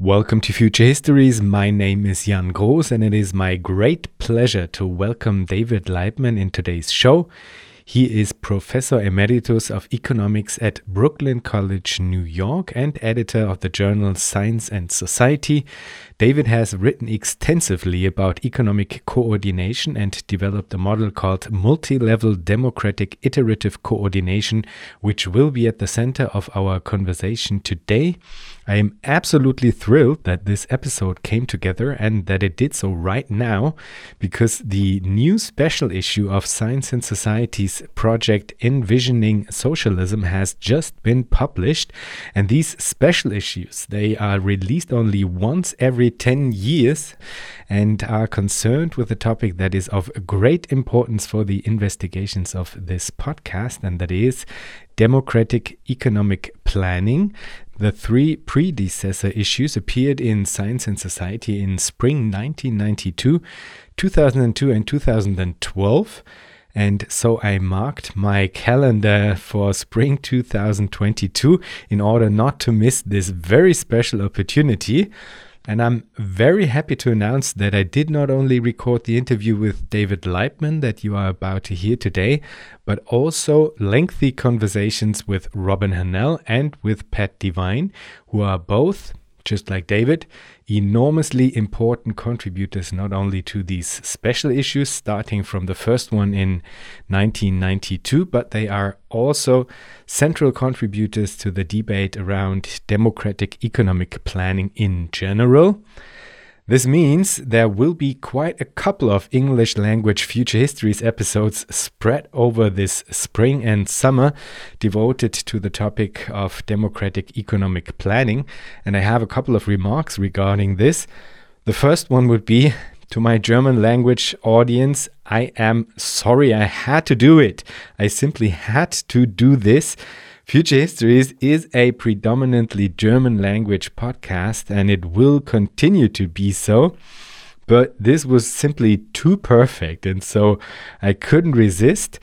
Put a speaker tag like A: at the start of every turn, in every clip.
A: Welcome to Future Histories. My name is Jan Groos, and it is my great pleasure to welcome David Laibman in today's show. He is Professor Emeritus of Economics at Brooklyn College, New York, and editor of the journal Science and Society. David has written extensively about economic coordination and developed a model called multi level democratic iterative coordination, which will be at the center of our conversation today. I am absolutely thrilled that this episode came together and that it did so right now because the new special issue of Science and Society's project Envisioning Socialism has just been published. And these special issues they are released only once every 10 years and are concerned with a topic that is of great importance for the investigations of this podcast and that is democratic economic planning the three predecessor issues appeared in Science and Society in spring 1992, 2002, and 2012. And so I marked my calendar for spring 2022 in order not to miss this very special opportunity. And I'm very happy to announce that I did not only record the interview with David Laibman that you are about to hear today, but also lengthy conversations with Robin Hahnel and with Pat Devine, who are both just like David, enormously important contributors not only to these special issues, starting from the first one in 1992, but they are also central contributors to the debate around democratic economic planning in general. This means there will be quite a couple of English language future histories episodes spread over this spring and summer devoted to the topic of democratic economic planning. And I have a couple of remarks regarding this. The first one would be to my German language audience, I am sorry I had to do it. I simply had to do this Future Histories is a predominantly German language podcast and it will continue to be so. But this was simply too perfect, and so I couldn't resist.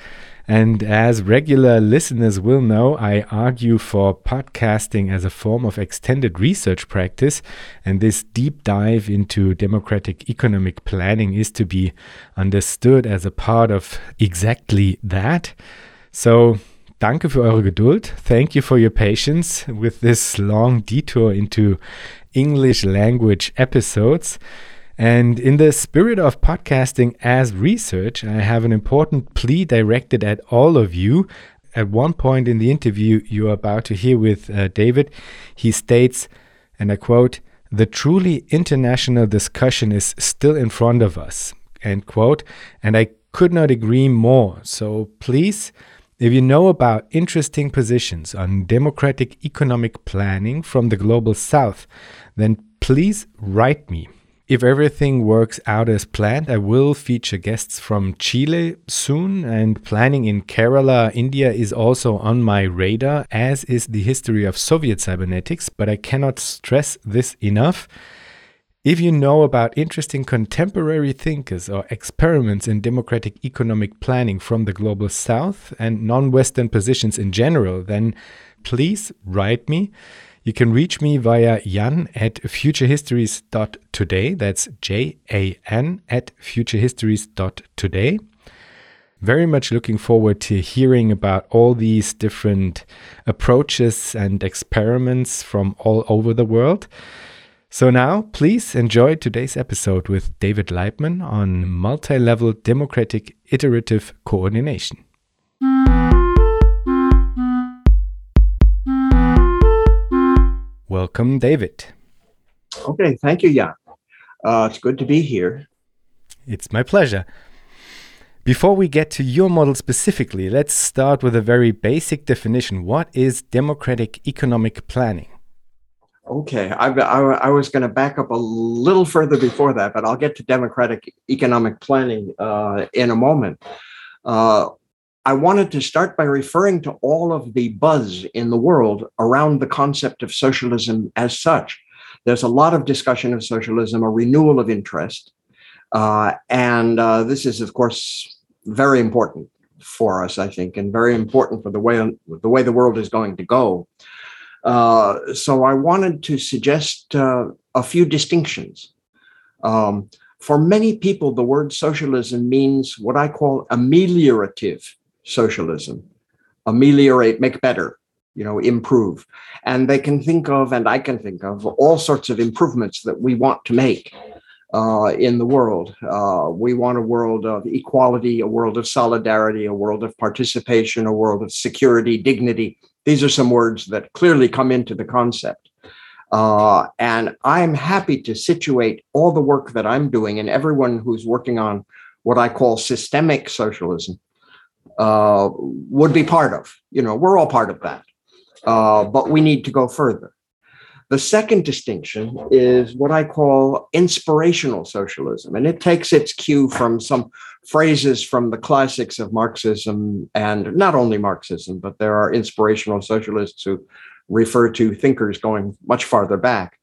A: And as regular listeners will know, I argue for podcasting as a form of extended research practice, and this deep dive into democratic economic planning is to be understood as a part of exactly that. So, Danke für eure Geduld. Thank you for your patience with this long detour into English language episodes. And in the spirit of podcasting as research, I have an important plea directed at all of you. At one point in the interview you are about to hear with uh, David, he states, and I quote, the truly international discussion is still in front of us, end quote. And I could not agree more. So please, if you know about interesting positions on democratic economic planning from the global south, then please write me. If everything works out as planned, I will feature guests from Chile soon, and planning in Kerala, India is also on my radar, as is the history of Soviet cybernetics, but I cannot stress this enough. If you know about interesting contemporary thinkers or experiments in democratic economic planning from the global south and non Western positions in general, then please write me. You can reach me via jan at futurehistories.today. That's J A N at futurehistories.today. Very much looking forward to hearing about all these different approaches and experiments from all over the world. So now, please enjoy today's episode with David Laibman on multi level democratic iterative coordination. Welcome, David.
B: Okay, thank you, Jan. Uh, it's good to be here.
A: It's my pleasure. Before we get to your model specifically, let's start with a very basic definition. What is democratic economic planning?
B: Okay, I, I, I was going to back up a little further before that, but I'll get to democratic economic planning uh, in a moment. Uh, I wanted to start by referring to all of the buzz in the world around the concept of socialism as such. There's a lot of discussion of socialism, a renewal of interest. Uh, and uh, this is, of course, very important for us, I think, and very important for the way the way the world is going to go. Uh, so I wanted to suggest uh, a few distinctions. Um, for many people, the word socialism means what I call ameliorative socialism. Ameliorate, make better, you know, improve. And they can think of, and I can think of, all sorts of improvements that we want to make uh, in the world. Uh, we want a world of equality, a world of solidarity, a world of participation, a world of security, dignity. These are some words that clearly come into the concept. Uh, and I'm happy to situate all the work that I'm doing and everyone who's working on what I call systemic socialism uh, would be part of. You know, we're all part of that. Uh, but we need to go further. The second distinction is what I call inspirational socialism, and it takes its cue from some phrases from the classics of Marxism, and not only Marxism, but there are inspirational socialists who refer to thinkers going much farther back.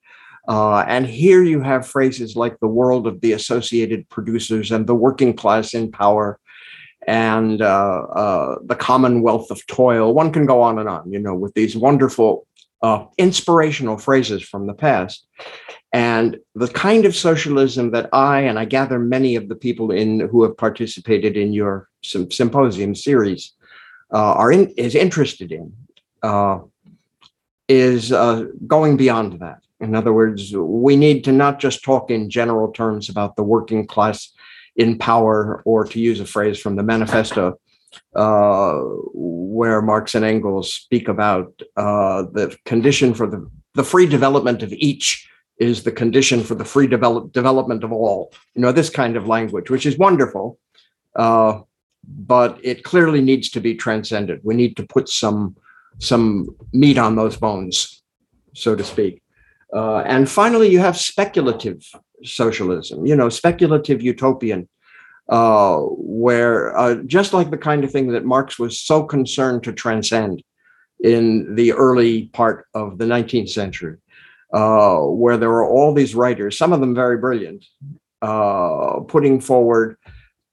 B: Uh, and here you have phrases like the world of the associated producers and the working class in power and uh, uh, the commonwealth of toil. One can go on and on, you know, with these wonderful uh, inspirational phrases from the past. And the kind of socialism that I and I gather many of the people in who have participated in your symposium series uh, are in, is interested in uh, is uh, going beyond that. In other words, we need to not just talk in general terms about the working class in power, or to use a phrase from the manifesto, uh, where Marx and Engels speak about uh, the condition for the, the free development of each is the condition for the free develop, development of all. You know, this kind of language, which is wonderful, uh, but it clearly needs to be transcended. We need to put some some meat on those bones, so to speak. Uh, and finally, you have speculative socialism, you know, speculative utopian uh, where uh, just like the kind of thing that Marx was so concerned to transcend in the early part of the 19th century, uh, where there were all these writers, some of them very brilliant, uh, putting forward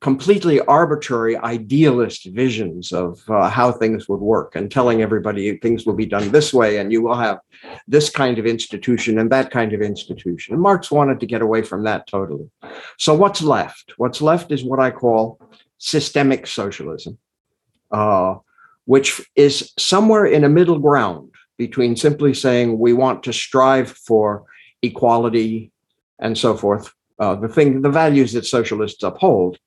B: completely arbitrary idealist visions of uh, how things would work and telling everybody things will be done this way and you will have this kind of institution and that kind of institution. And Marx wanted to get away from that totally. So what's left? What's left is what I call systemic socialism, uh, which is somewhere in a middle ground between simply saying we want to strive for equality and so forth, uh, the thing, the values that socialists uphold,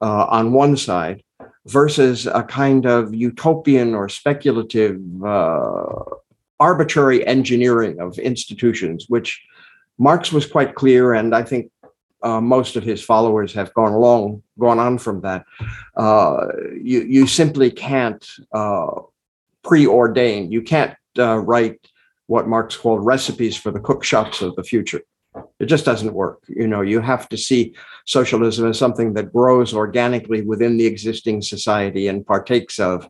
B: uh, on one side versus a kind of utopian or speculative uh, arbitrary engineering of institutions, which Marx was quite clear, and I think uh, most of his followers have gone along, gone on from that. Uh, you you simply can't uh, preordain. You can't uh, write what Marx called recipes for the cook shops of the future. It just doesn't work. You know, you have to see socialism as something that grows organically within the existing society and partakes of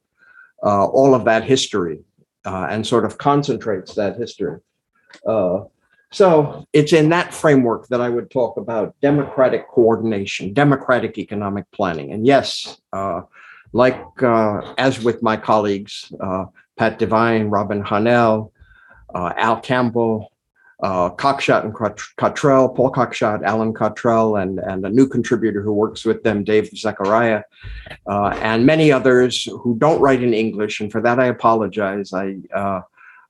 B: uh, all of that history uh, and sort of concentrates that history. Uh, so it's in that framework that I would talk about democratic coordination, democratic economic planning. And yes, uh, like uh, as with my colleagues, uh, Pat Devine, Robin Hahnel, Al Campbell, uh, Cockshott and Cottrell, Paul Cockshott, Allin Cottrell, and, and a new contributor who works with them, Dave Zachariah, uh, and many others who don't write in English. And for that, I apologize. I, uh,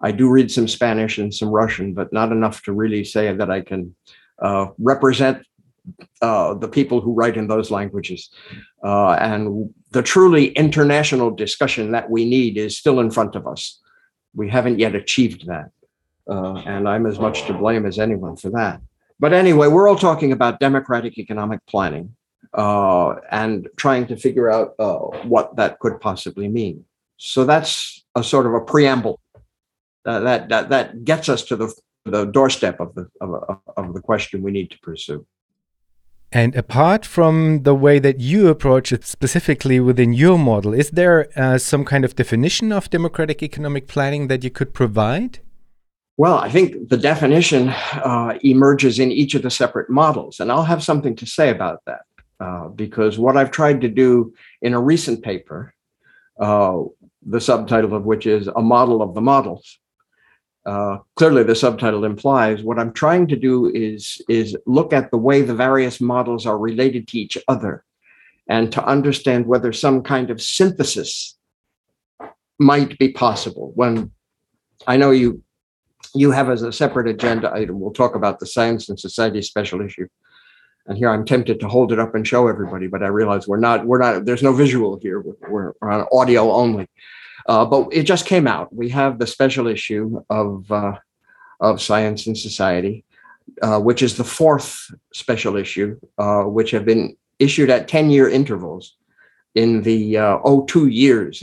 B: I do read some Spanish and some Russian, but not enough to really say that I can uh, represent uh, the people who write in those languages. Uh, and the truly international discussion that we need is still in front of us. We haven't yet achieved that. Uh, and I'm as much to blame as anyone for that. But anyway, we're all talking about democratic economic planning uh, and trying to figure out uh, what that could possibly mean. So that's a sort of a preamble uh, that, that, that gets us to the, the doorstep of the, of, of the question we need to pursue.
A: And apart from the way that you approach it specifically within your model, is there uh, some kind of definition of democratic economic planning that you could provide?
B: Well, I think the definition uh, emerges in each of the separate models, and I'll have something to say about that uh, because what I've tried to do in a recent paper, uh, the subtitle of which is A Model of the Models, uh, clearly the subtitle implies, what I'm trying to do is, is look at the way the various models are related to each other and to understand whether some kind of synthesis might be possible. When I know you you have as a separate agenda item, we'll talk about the science and society special issue. And here I'm tempted to hold it up and show everybody, but I realize we're not, we're not, there's no visual here. We're, we're on audio only. Uh, but it just came out. We have the special issue of uh, of Science and Society, uh, which is the fourth special issue, uh, which have been issued at 10 year intervals in the uh, 02 years,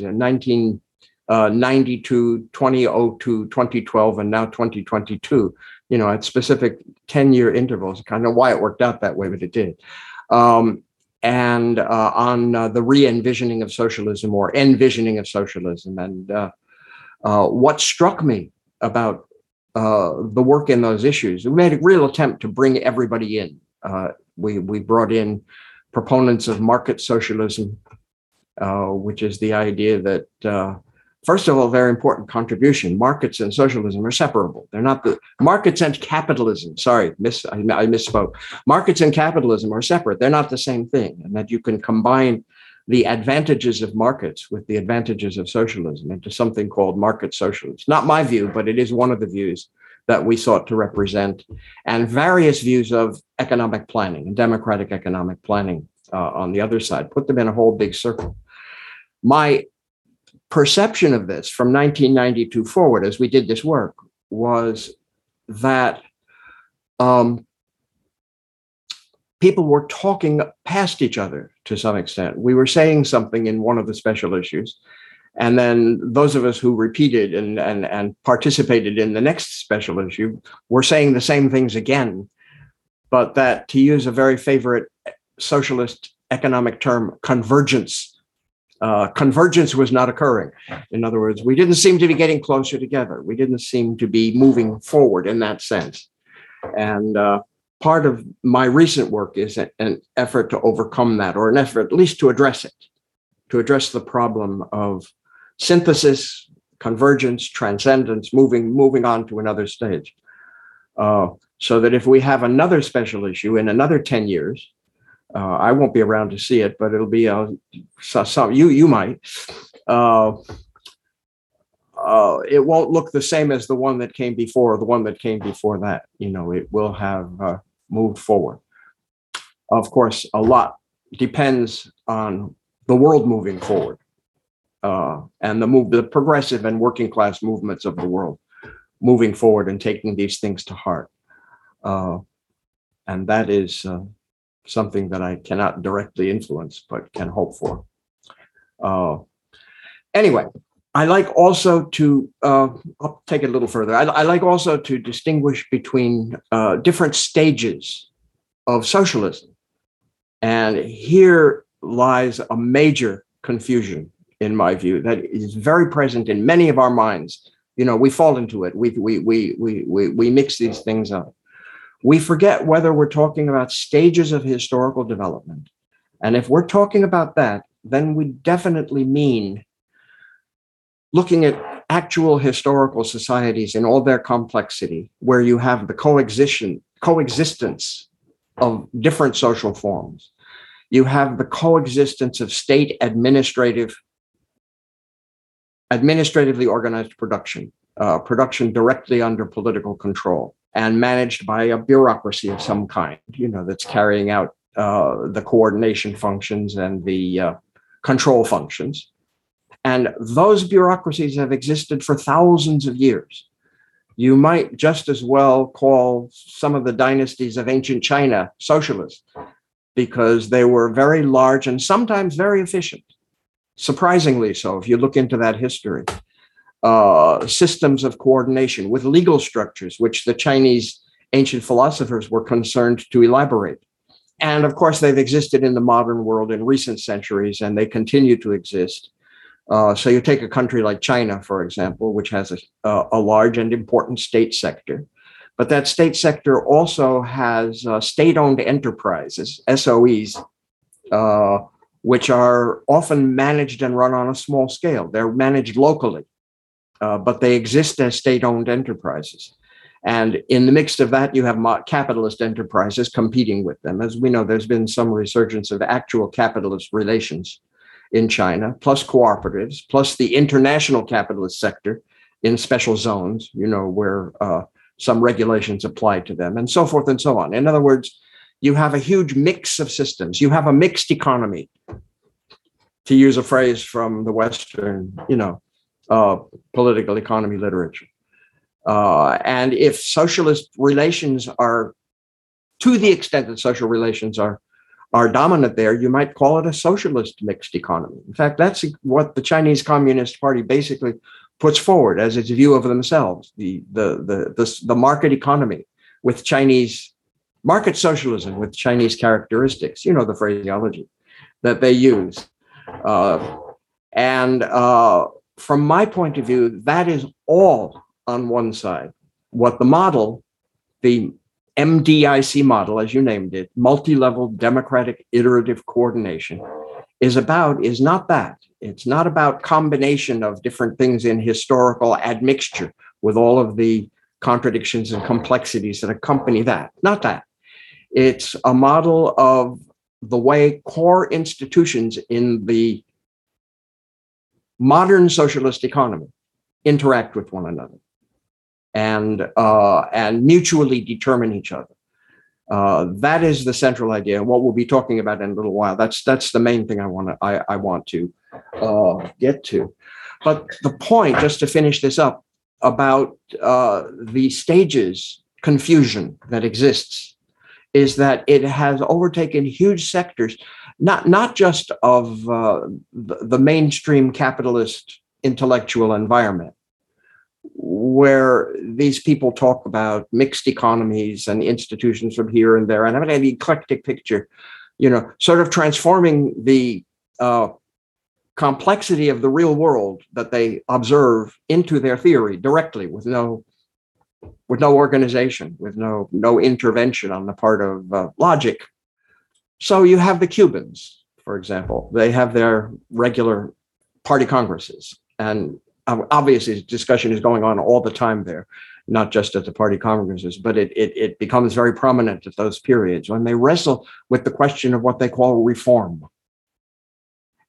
B: 1992, 2002, 2012, and now 2022. You know, at specific 10 year intervals. I kind of know why it worked out that way, but it did. Um, and uh, on uh, the re-envisioning of socialism or envisioning of socialism. And uh, uh what struck me about uh, the work in those issues, we made a real attempt to bring everybody in. Uh, we we brought in proponents of market socialism, which is the idea that First of all, very important contribution. Markets and socialism are separable. They're not the markets and capitalism. Sorry, miss, I, I misspoke. Markets and capitalism are separate. They're not the same thing. And that you can combine the advantages of markets with the advantages of socialism into something called market socialism. Not my view, but it is one of the views that we sought to represent, and various views of economic planning and democratic economic planning uh, on the other side. Put them in a whole big circle. My perception of this from 1992 forward, as we did this work, was that um, people were talking past each other to some extent. We were saying something in one of the special issues. And then those of us who repeated and, and, and participated in the next special issue were saying the same things again. But that, to use a very favorite socialist economic term, convergence uh, convergence was not occurring. In other words, we didn't seem to be getting closer together. We didn't seem to be moving forward in that sense. And uh, part of my recent work is an effort to overcome that, or an effort at least to address it, to address the problem of synthesis, convergence, transcendence, moving moving on to another stage. Uh, so that if we have another special issue in another 10 years, uh, I won't be around to see it, but it'll be uh, some you you might. Uh, uh, it won't look the same as the one that came before, the one that came before that. You know, it will have uh, moved forward. Of course, a lot depends on the world moving forward uh, and the move, the progressive and working class movements of the world moving forward and taking these things to heart. Uh, and that is uh, something that I cannot directly influence, but can hope for. Uh, anyway, I like also to, uh, I'll take it a little further. I, I like also to distinguish between uh, different stages of socialism. And here lies a major confusion, in my view, that is very present in many of our minds. You know, we fall into it. We, we, we, we, we, we mix these things up we forget whether we're talking about stages of historical development. And if we're talking about that, then we definitely mean looking at actual historical societies in all their complexity, where you have the coexistence, coexistence of different social forms. You have the coexistence of state administrative, administratively organized production, uh, production directly under political control and managed by a bureaucracy of some kind, you know, that's carrying out uh, the coordination functions and the uh, control functions. And those bureaucracies have existed for thousands of years. You might just as well call some of the dynasties of ancient China socialist because they were very large and sometimes very efficient. Surprisingly so, if you look into that history uh, systems of coordination with legal structures, which the Chinese ancient philosophers were concerned to elaborate. And of course, they've existed in the modern world in recent centuries and they continue to exist. Uh, so you take a country like China, for example, which has a, a, large and important state sector. But that state sector also has uh, state owned enterprises, SOEs, uh, which are often managed and run on a small scale. They're managed locally uh, but they exist as state owned enterprises. And in the midst of that, you have capitalist enterprises competing with them. As we know, there's been some resurgence of actual capitalist relations in China, plus cooperatives, plus the international capitalist sector in special zones, you know, where uh, some regulations apply to them, and so forth and so on. In other words, you have a huge mix of systems. You have a mixed economy, to use a phrase from the Western, you know, uh, political economy literature. Uh, and if socialist relations are, to the extent that social relations are are dominant there, you might call it a socialist mixed economy. In fact, that's what the Chinese Communist Party basically puts forward as its view of themselves the, the, the, the, the market economy with Chinese market socialism with Chinese characteristics, you know, the phraseology that they use. Uh, and uh, from my point of view, that is all on one side. What the model, the MDIC model, as you named it, multi level democratic iterative coordination, is about is not that. It's not about combination of different things in historical admixture with all of the contradictions and complexities that accompany that. Not that. It's a model of the way core institutions in the modern socialist economy interact with one another and uh, and mutually determine each other. Uh, that is the central idea, what we'll be talking about in a little while. That's that's the main thing I want to I, I want to uh, get to. But the point, just to finish this up, about uh, the stages confusion that exists is that it has overtaken huge sectors, not not just of uh, the, the mainstream capitalist intellectual environment, where these people talk about mixed economies and institutions from here and there, and i having an eclectic picture, you know, sort of transforming the uh, complexity of the real world that they observe into their theory directly with no with no organization, with no no intervention on the part of uh, logic. So you have the Cubans, for example. They have their regular party congresses, and obviously discussion is going on all the time there not just at the party congresses but it, it, it becomes very prominent at those periods when they wrestle with the question of what they call reform.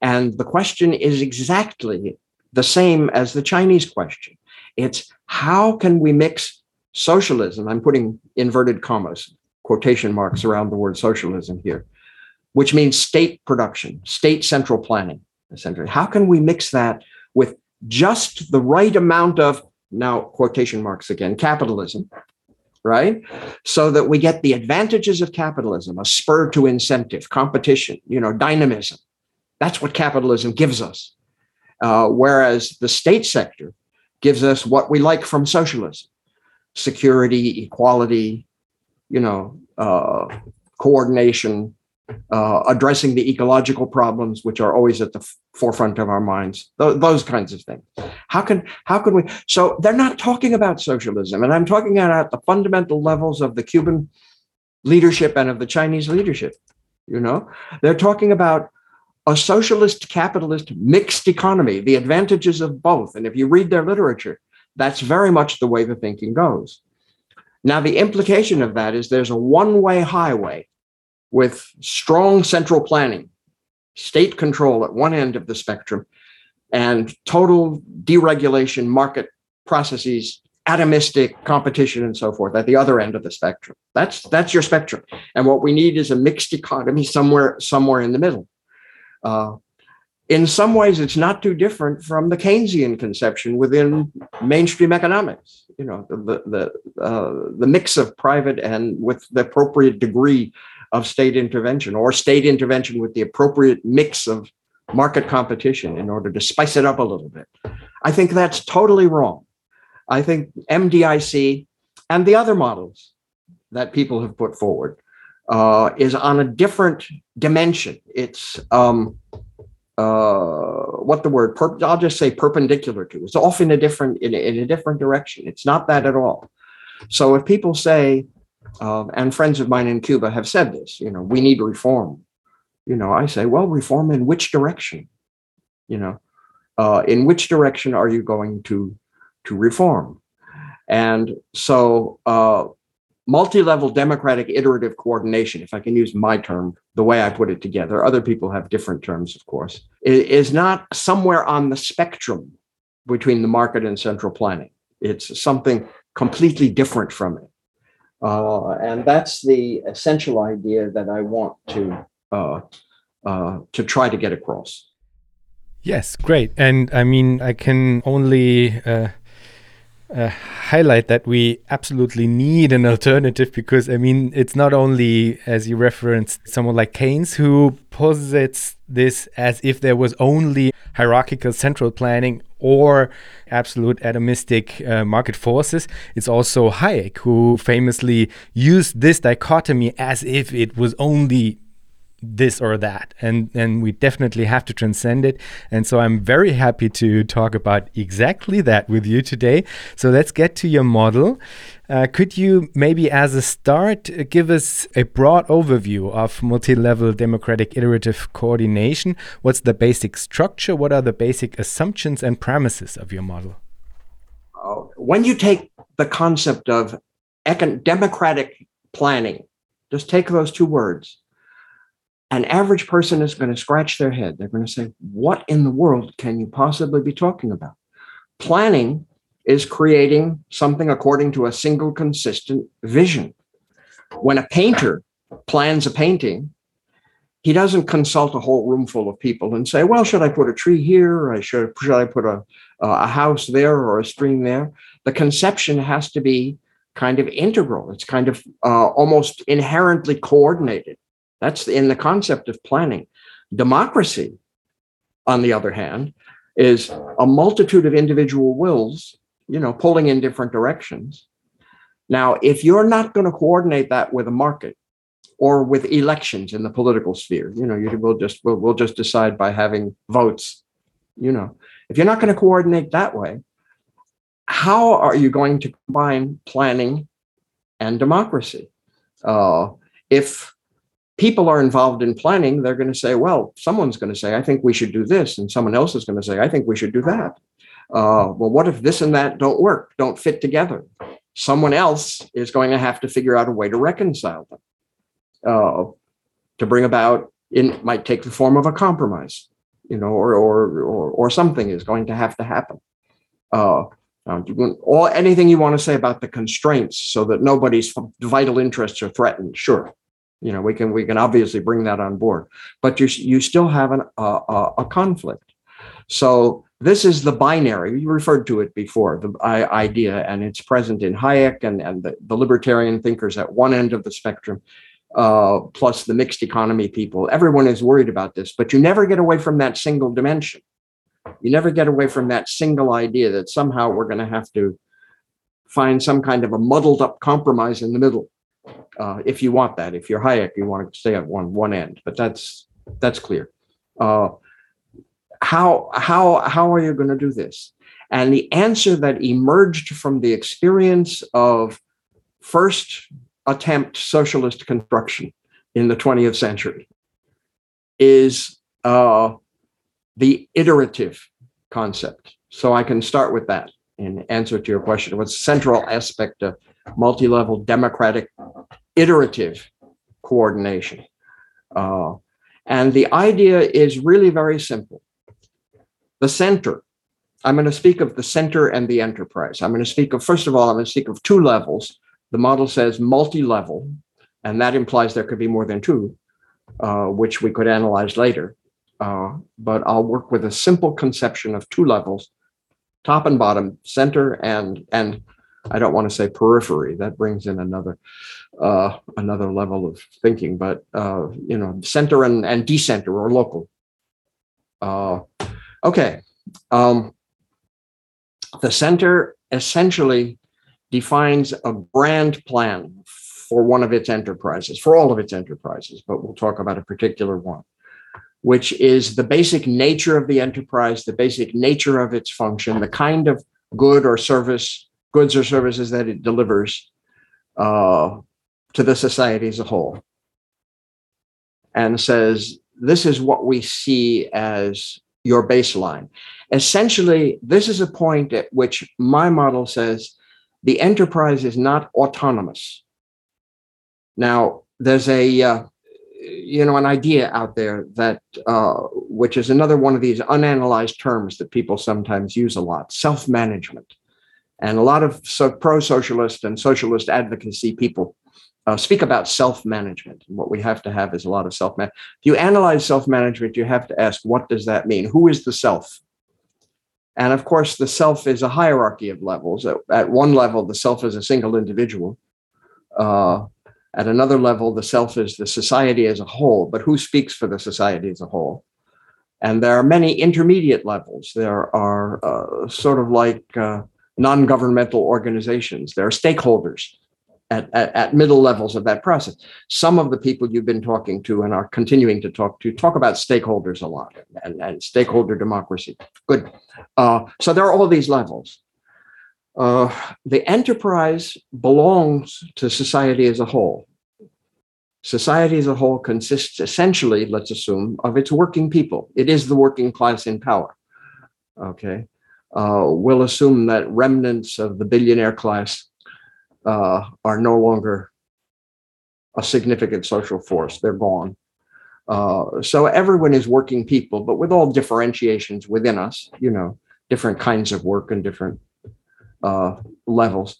B: And the question is exactly the same as the chinese question. It's how can we mix socialism i'm putting inverted commas quotation marks around the word socialism here which means state production state central planning essentially. How can we mix that with just the right amount of now quotation marks again capitalism right? So that we get the advantages of capitalism a spur to incentive competition you know dynamism. That's what capitalism gives us. Uh, whereas the state sector gives us what we like from socialism security equality you know uh, coordination uh, addressing the ecological problems which are always at the f- forefront of our minds th- those kinds of things. How can how can we so they're not talking about socialism and i'm talking about the fundamental levels of the cuban leadership and of the chinese leadership you know? They're talking about a socialist capitalist mixed economy the advantages of both and if you read their literature that's very much the way the thinking goes. Now the implication of that is there's a one way highway with strong central planning, state control at one end of the spectrum, and total deregulation, market processes, atomistic competition, and so forth at the other end of the spectrum. That's that's your spectrum. And what we need is a mixed economy somewhere somewhere in the middle. Uh, in some ways, it's not too different from the Keynesian conception within mainstream economics. You know, the the uh, the mix of private and with the appropriate degree of state intervention or state intervention with the appropriate mix of market competition in order to spice it up a little bit. I think that's totally wrong. I think MDIC and the other models that people have put forward uh, is on a different dimension. It's um, uh, what the word? Per- I'll just say perpendicular to. It's off in a different in, in a different direction. It's not that at all. So if people say uh, and friends of mine in Cuba have said this, you know, we need reform. You know, I say, well, reform in which direction? You know, uh, in which direction are you going to to reform. And so, uh, multi level democratic iterative coordination, if I can use my term, the way I put it together, other people have different terms, of course, is not somewhere on the spectrum between the market and central planning. It's something completely different from it. Uh, and that's the essential idea that I want to uh, uh, to try to get across.
A: Yes, great. And I mean, I can only uh, uh, highlight that we absolutely need an alternative because I mean it's not only as you referenced someone like Keynes who posits this as if there was only hierarchical central planning or absolute atomistic uh, market forces. It's also Hayek who famously used this dichotomy as if it was only this or that. And and we definitely have to transcend it. And so i'm very happy to talk about exactly that with you today. So let's get to your model uh, could you maybe as a start uh, give us a broad overview of multi-level democratic iterative coordination what's the basic structure what are the basic assumptions and premises of your model
B: uh, when you take the concept of democratic planning just take those two words an average person is going to scratch their head. They're going to say, What in the world can you possibly be talking about? Planning is creating something according to a single consistent vision. When a painter plans a painting, he doesn't consult a whole room full of people and say, well, should I put a tree here? I should, should I put a, a house there or a stream there? The conception has to be kind of integral. It's kind of uh, almost inherently coordinated. That's in the concept of planning. Democracy, on the other hand, is a multitude of individual wills, you know, pulling in different directions. Now, if you're not going to coordinate that with a market or with elections in the political sphere, you know, you will just we'll, we'll just decide by having votes. You know, if you're not going to coordinate that way, how are you going to combine planning and democracy? Uh, if people are involved in planning, they're going to say, well, someone's going to say, I think we should do this. And someone else is going to say, I think we should do that. Uh, well, what if this and that don't work, don't fit together? Someone else is going to have to figure out a way to reconcile them. Uh, to bring about, it might take the form of a compromise, you know, or or or, or something is going to have to happen. Uh, all anything you want to say about the constraints, so that nobody's vital interests are threatened. Sure, you know we can we can obviously bring that on board but you you still have an, uh, a conflict so this is the binary you referred to it before the idea and it's present in hayek and, and the, the libertarian thinkers at one end of the spectrum uh, plus the mixed economy people everyone is worried about this but you never get away from that single dimension you never get away from that single idea that somehow we're going to have to find some kind of a muddled up compromise in the middle uh, if you want that. If you're Hayek, you want to stay at one one end, but that's that's clear. Uh, how how how are you going to do this? And the answer that emerged from the experience of first attempt socialist construction in the 20th century is uh, the iterative concept. So I can start with that in answer to your question. What's central aspect of multi-level democratic iterative coordination. Uh, and the idea is really very simple. The center, I'm going to speak of the center and the enterprise. I'm going to speak of, first of all, I'm going to speak of two levels. The model says multi level, and that implies there could be more than two, uh, which we could analyze later. Uh, but I'll work with a simple conception of two levels top and bottom, center and, and I don't want to say periphery. That brings in another uh, another level of thinking. But uh, you know, center and, and decenter or local. Uh, okay, um, the center essentially defines a brand plan for one of its enterprises, for all of its enterprises, but we'll talk about a particular one, which is the basic nature of the enterprise, the basic nature of its function, the kind of good or service goods or services that it delivers uh, to the society as a whole. And says, this is what we see as your baseline. essentially, this is a point at which my model says the enterprise is not autonomous. Now, there's a uh, you know an idea out there that uh, which is another one of these unanalyzed terms that people sometimes use a lot self-management and a lot of so pro-socialist and socialist advocacy people uh, speak about self-management. What we have to have is a lot of self-management if you analyze self-management you have to ask what does that mean? Who is the self? And of course the self is a hierarchy of levels. At, at one level the self is a single individual. Uh, at another level, the self is the society as a whole, but who speaks for the society as a whole? And there are many intermediate levels. There are uh, sort of like uh, non governmental organizations, there are stakeholders at, at, at, middle levels of that process. Some of the people you've been talking to and are continuing to talk to talk about stakeholders a lot and, and stakeholder democracy. Good. Uh, so there are all these levels. Uh, the enterprise belongs to society as a whole. Society as a whole consists essentially, let's assume, of its working people. It is the working class in power. Okay. Uh, we'll assume that remnants of the billionaire class uh, are no longer a significant social force. They're gone. Uh, so everyone is working people, but with all differentiations within us, you know, different kinds of work and different uh, levels.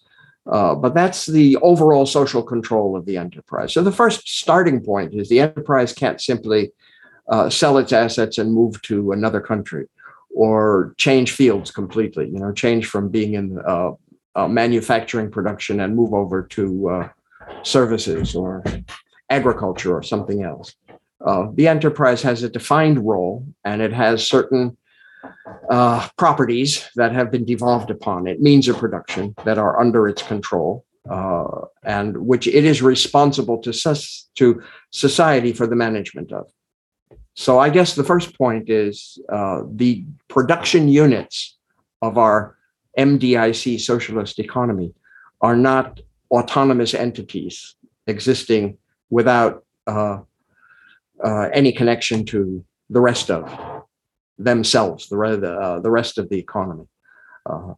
B: Uh, but that's the overall social control of the enterprise. So the first starting point is the enterprise can't simply uh, sell its assets and move to another country or change fields completely, you know, change from being in uh, manufacturing production and move over to uh, services or agriculture or something else. Uh, the enterprise has a defined role and it has certain uh, properties that have been devolved upon it, means of production that are under its control, uh, and which it is responsible to, sus- to society for the management of. So I guess the first point is uh, the production units of our MDIC socialist economy are not autonomous entities existing without uh, uh, any connection to the rest of themselves, the, uh, the rest of the economy. Uh,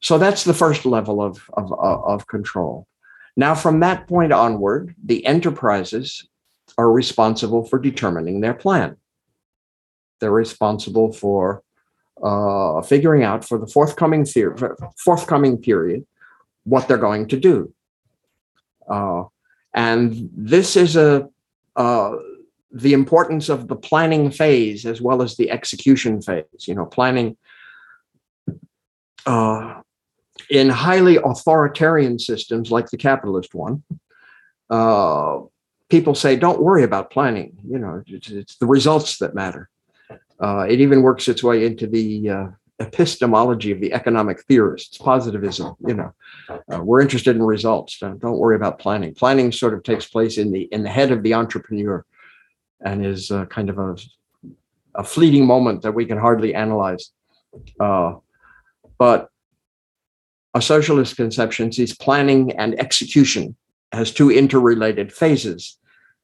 B: so that's the first level of, of, of control. Now, from that point onward, the enterprises are responsible for determining their plan. They're responsible for uh, figuring out for the forthcoming forthcoming period what they're going to do. Uh, and this is a uh, the importance of the planning phase as well as the execution phase. You know, planning uh, in highly authoritarian systems like the capitalist one. Uh, people say, "Don't worry about planning." You know, it's, it's the results that matter. Uh, it even works its way into the uh, epistemology of the economic theorists, positivism. You know, uh, we're interested in results. Don't, don't, worry about planning. Planning sort of takes place in the in the head of the entrepreneur and is uh, kind of a, a fleeting moment that we can hardly analyze. Uh, but a socialist conception sees planning and execution as two interrelated phases.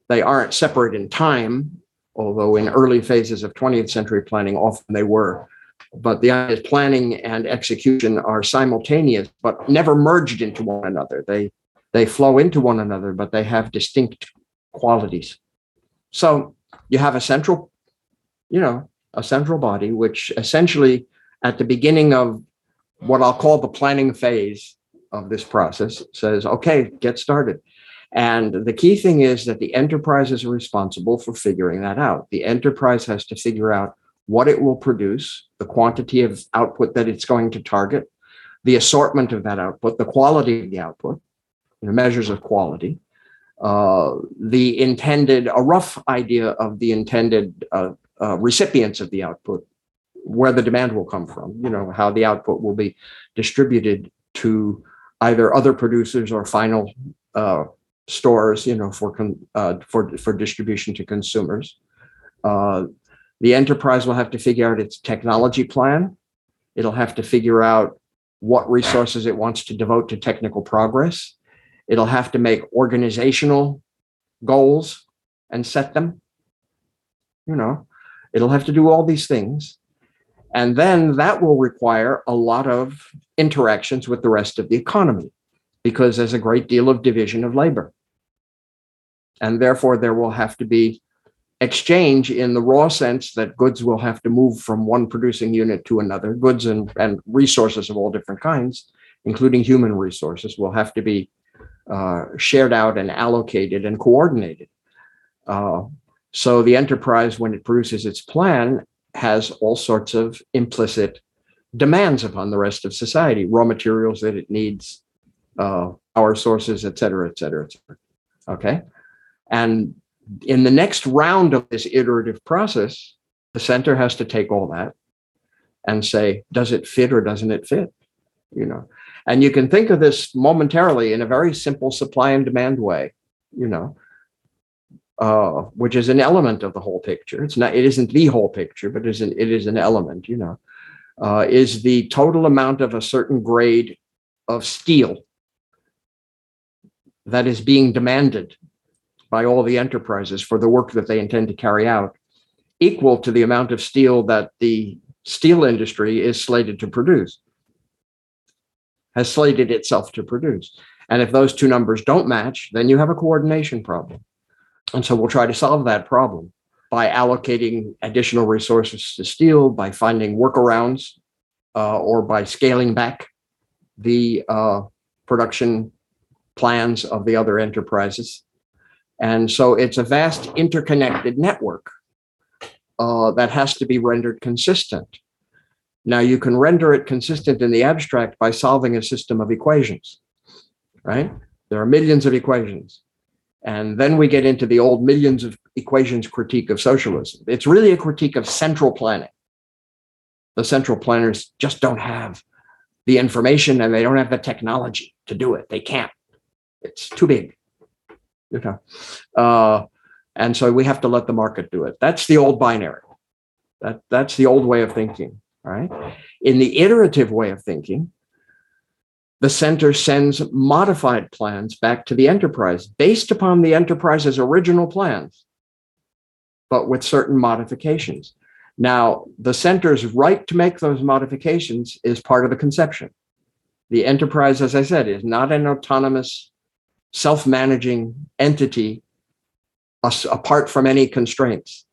B: They aren't separate in time, although in early phases of 20th century planning, often they were. But the idea is planning and execution are simultaneous, but never merged into one another. They they flow into one another, but they have distinct qualities. So you have a central, you know, a central body, which essentially at the beginning of what I'll call the planning phase of this process says, okay, get started. And the key thing is that the enterprise is responsible for figuring that out. The enterprise has to figure out what it will produce, the quantity of output that it's going to target, the assortment of that output, the quality of the output, you know, measures of quality, uh, the intended, a rough idea of the intended uh, uh, recipients of the output, where the demand will come from, you know, how the output will be distributed to either other producers or final uh, stores, you know, for, con- uh, for, for distribution to consumers. the enterprise will have to figure out its technology plan. It'll have to figure out what resources it wants to devote to technical progress It'll have to make organizational goals and set them. You know, it'll have to do all these things. And then that will require a lot of interactions with the rest of the economy because there's a great deal of division of labor. And therefore, there will have to be exchange in the raw sense that goods will have to move from one producing unit to another. Goods and, and resources of all different kinds, including human resources, will have to be uh, shared out and allocated and coordinated. Uh, so the enterprise, when it produces its plan, has all sorts of implicit demands upon the rest of society, raw materials that it needs, uh, power sources, et cetera, et cetera, et cetera. Okay. And in the next round of this iterative process, the center has to take all that and say, does it fit or doesn't it fit? You know, and you can think of this momentarily in a very simple supply and demand way, you know, uh, which is an element of the whole picture. It's not, it isn't the whole picture, but it is an, it is an element, you know, uh, is the total amount of a certain grade of steel that is being demanded by all the enterprises for the work that they intend to carry out equal to the amount of steel that the steel industry is slated to produce, has slated itself to produce. And if those two numbers don't match, then you have a coordination problem. And so we'll try to solve that problem by allocating additional resources to steel, by finding workarounds, uh, or by scaling back the uh, production plans of the other enterprises. And so it's a vast interconnected network uh, that has to be rendered consistent. Now, you can render it consistent in the abstract by solving a system of equations, right? There are millions of equations. And then we get into the old millions of equations critique of socialism. It's really a critique of central planning. The central planners just don't have the information and they don't have the technology to do it. They can't. It's too big. You know? Uh, and so we have to let the market do it. That's the old binary. That, that's the old way of thinking. Right. In the iterative way of thinking, the center sends modified plans back to the enterprise based upon the enterprise's original plans, but with certain modifications. Now, the center's right to make those modifications is part of the conception. The enterprise, as I said, is not an autonomous, self managing entity apart from any constraints.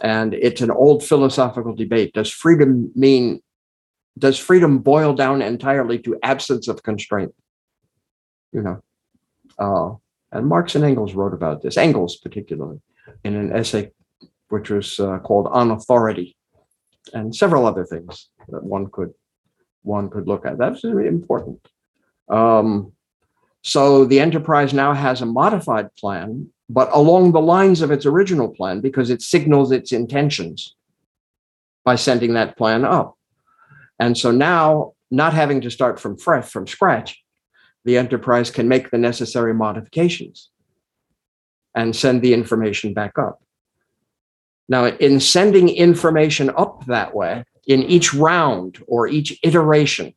B: And it's an old philosophical debate. Does freedom mean does freedom boil down entirely to absence of constraint? You know, uh, and Marx and Engels wrote about this, Engels particularly, in an essay which was uh, called On Authority, and several other things that one could one could look at. That's really important. Um, so the enterprise now has a modified plan, but along the lines of its original plan because it signals its intentions by sending that plan up. And so now, not having to start from fresh from scratch, the enterprise can make the necessary modifications and send the information back up. Now, in sending information up that way, in each round or each iteration,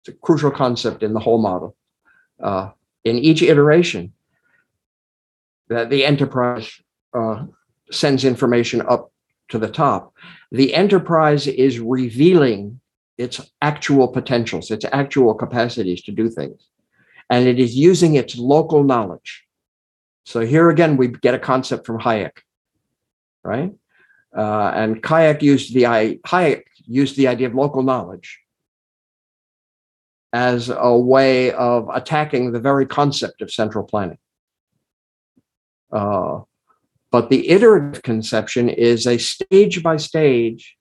B: it's a crucial concept in the whole model. Uh, in each iteration, that the enterprise uh, sends information up to the top. The enterprise is revealing its actual potentials, its actual capacities to do things. And it is using its local knowledge. So here again, we get a concept from Hayek, right? Uh, and Hayek used the Hayek used the idea of local knowledge as a way of attacking the very concept of central planning. Uh, but the iterative conception is a stage by stage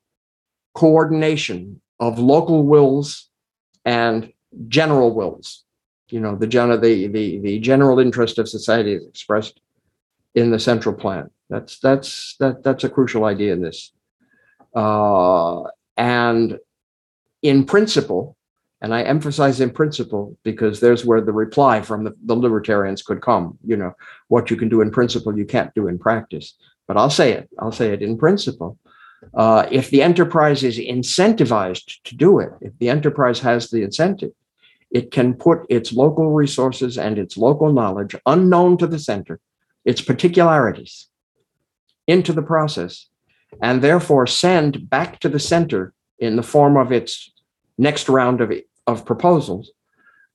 B: coordination of local wills and general wills. You know, the, gen- the, the, the general interest of society is expressed in the central plan. That's that's that that's a crucial idea in this. Uh, and in principle, and I emphasize in principle because there's where the reply from the, the libertarians could come. You know, what you can do in principle, you can't do in practice. But I'll say it. I'll say it in principle. Uh, if the enterprise is incentivized to do it, if the enterprise has the incentive, it can put its local resources and its local knowledge unknown to the center, its particularities, into the process, and therefore send back to the center in the form of its next round of, of proposals,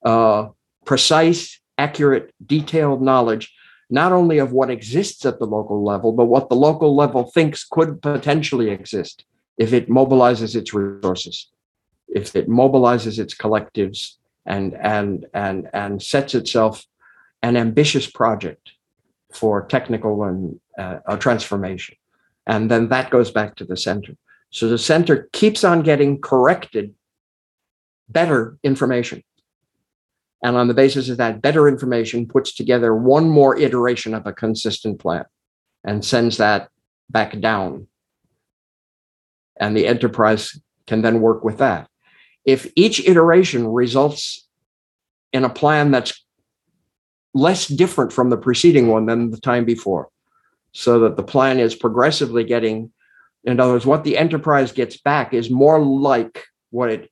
B: uh, precise, accurate, detailed knowledge, not only of what exists at the local level, but what the local level thinks could potentially exist if it mobilizes its resources, if it mobilizes its collectives and and and and sets itself an ambitious project for technical and uh, transformation. And then that goes back to the center. So the center keeps on getting corrected better information. And on the basis of that better information, puts together one more iteration of a consistent plan and sends that back down. And the enterprise can then work with that. If each iteration results in a plan that's less different from the preceding one than the time before, so that the plan is progressively getting, in other words, what the enterprise gets back is more like what it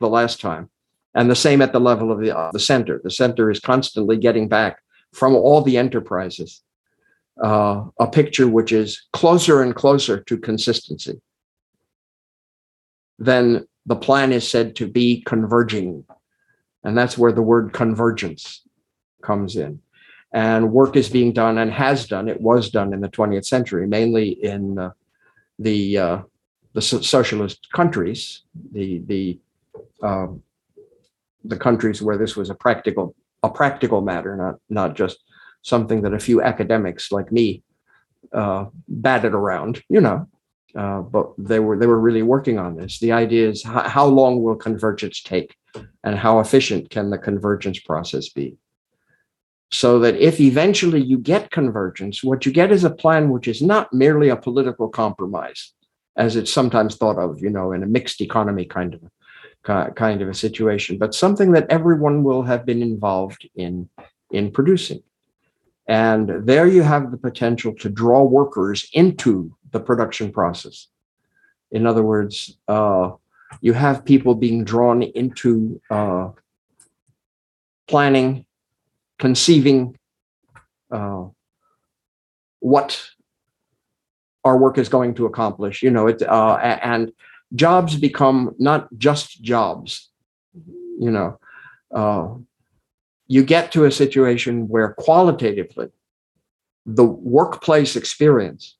B: the last time. And the same at the level of the, uh, the center. The center is constantly getting back from all the enterprises uh, a picture which is closer and closer to consistency. Then the plan is said to be converging. And that's where the word convergence comes in and work is being done and has done. It was done in the 20th century, mainly in uh, the uh, the socialist countries, the the uh, the countries where this was a practical a practical matter, not not just something that a few academics like me uh, batted around, you know. Uh, but they were they were really working on this. The idea is how long will convergence take, and how efficient can the convergence process be? so that if eventually you get convergence, what you get is a plan which is not merely a political compromise, as it's sometimes thought of, you know, in a mixed economy kind of kind of a situation, but something that everyone will have been involved in in producing. And there you have the potential to draw workers into the production process. In other words, uh, you have people being drawn into uh, planning conceiving uh, what our work is going to accomplish. You know, it uh, and jobs become not just jobs. You know, uh, you get to a situation where qualitatively, the workplace experience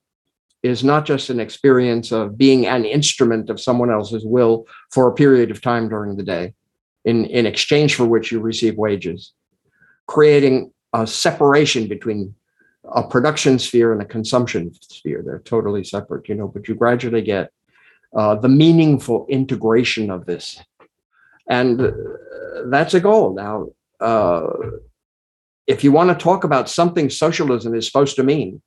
B: is not just an experience of being an instrument of someone else's will for a period of time during the day, in in exchange for which you receive wages creating a separation between a production sphere and a consumption sphere. They're totally separate, you know, but you gradually get uh, the meaningful integration of this. And uh, that's a goal. Now, uh, if you want to talk about something socialism is supposed to mean,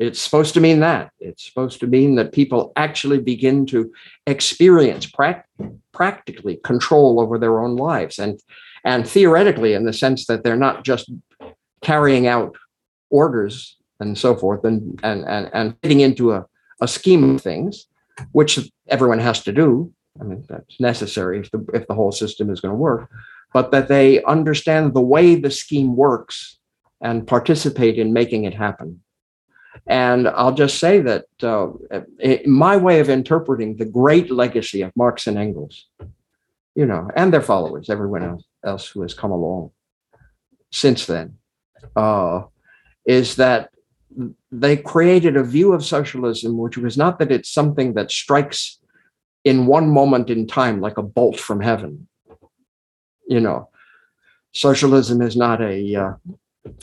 B: it's supposed to mean that. It's supposed to mean that people actually begin to experience pra- practically control over their own lives. And and theoretically in the sense that they're not just carrying out orders and so forth and and and, and fitting into a, a scheme of things which everyone has to do. I mean that's necessary if the if the whole system is going to work but that they understand the way the scheme works and participate in making it happen. And i'll just say that uh, my way of interpreting the great legacy of marx and engels you know and their followers everyone else else who has come along since then, uh, is that they created a view of socialism which was not that it's something that strikes in one moment in time like a bolt from heaven. You know, socialism is not a uh,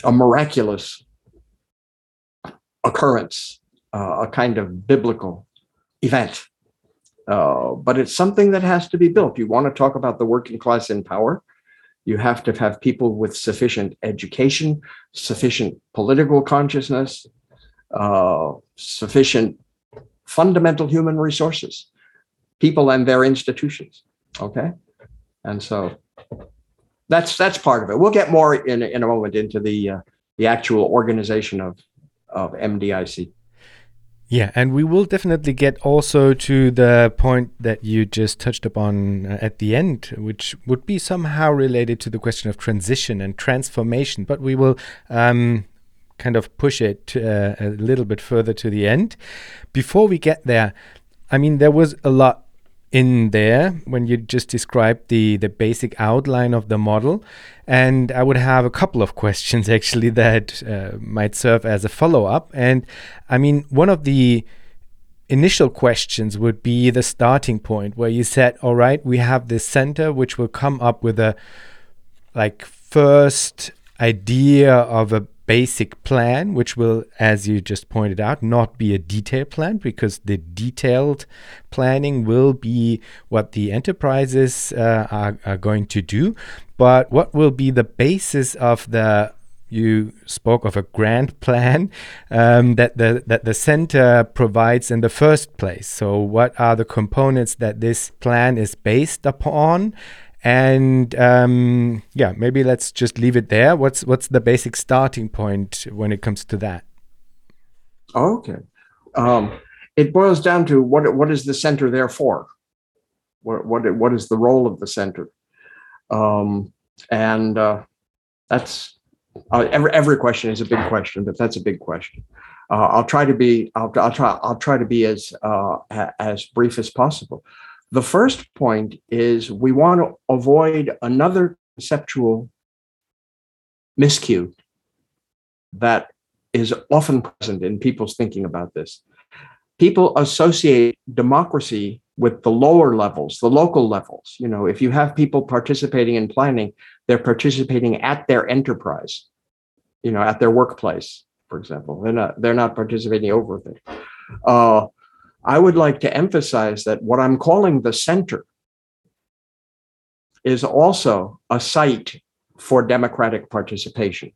B: a miraculous occurrence, uh, a kind of biblical event. Uh, but it's something that has to be built. You want to talk about the working class in power? You have to have people with sufficient education, sufficient political consciousness, uh, sufficient fundamental human resources, people and their institutions. Okay, and so that's that's part of it. We'll get more in in a moment into the uh, the actual organization of of MDIC.
A: Yeah, and we will definitely get also to the point that you just touched upon uh, at the end, which would be somehow related to the question of transition and transformation. But we will um, kind of push it uh, a little bit further to the end. Before we get there, I mean, there was a lot in there when you just described the the basic outline of the model and i would have a couple of questions actually that uh, might serve as a follow-up and i mean one of the initial questions would be the starting point where you said all right we have this center which will come up with a like first idea of a basic plan, which will, as you just pointed out, not be a detailed plan because the detailed planning will be what the enterprises uh, are, are going to do. But what will be the basis of the you spoke of a grand plan um, that the that the center provides in the first place. So, what are the components that this plan is based upon, and um, yeah, maybe let's just leave it there. What's what's the basic starting point when it comes to that?
B: Okay, um, it boils down to what what is the center there for? What what what is the role of the center? Um, and uh, that's uh, every every question is a big question, but that's a big question. Uh, I'll try to be I'll, I'll try I'll try to be as uh, as brief as possible. The first point is we want to avoid another conceptual miscue that is often present in people's thinking about this. People associate democracy with the lower levels, the local levels. You know, if you have people participating in planning, they're participating at their enterprise, you know, at their workplace, for example. They're not they're not participating over there. Uh, I would like to emphasize that what I'm calling the center is also a site for democratic participation.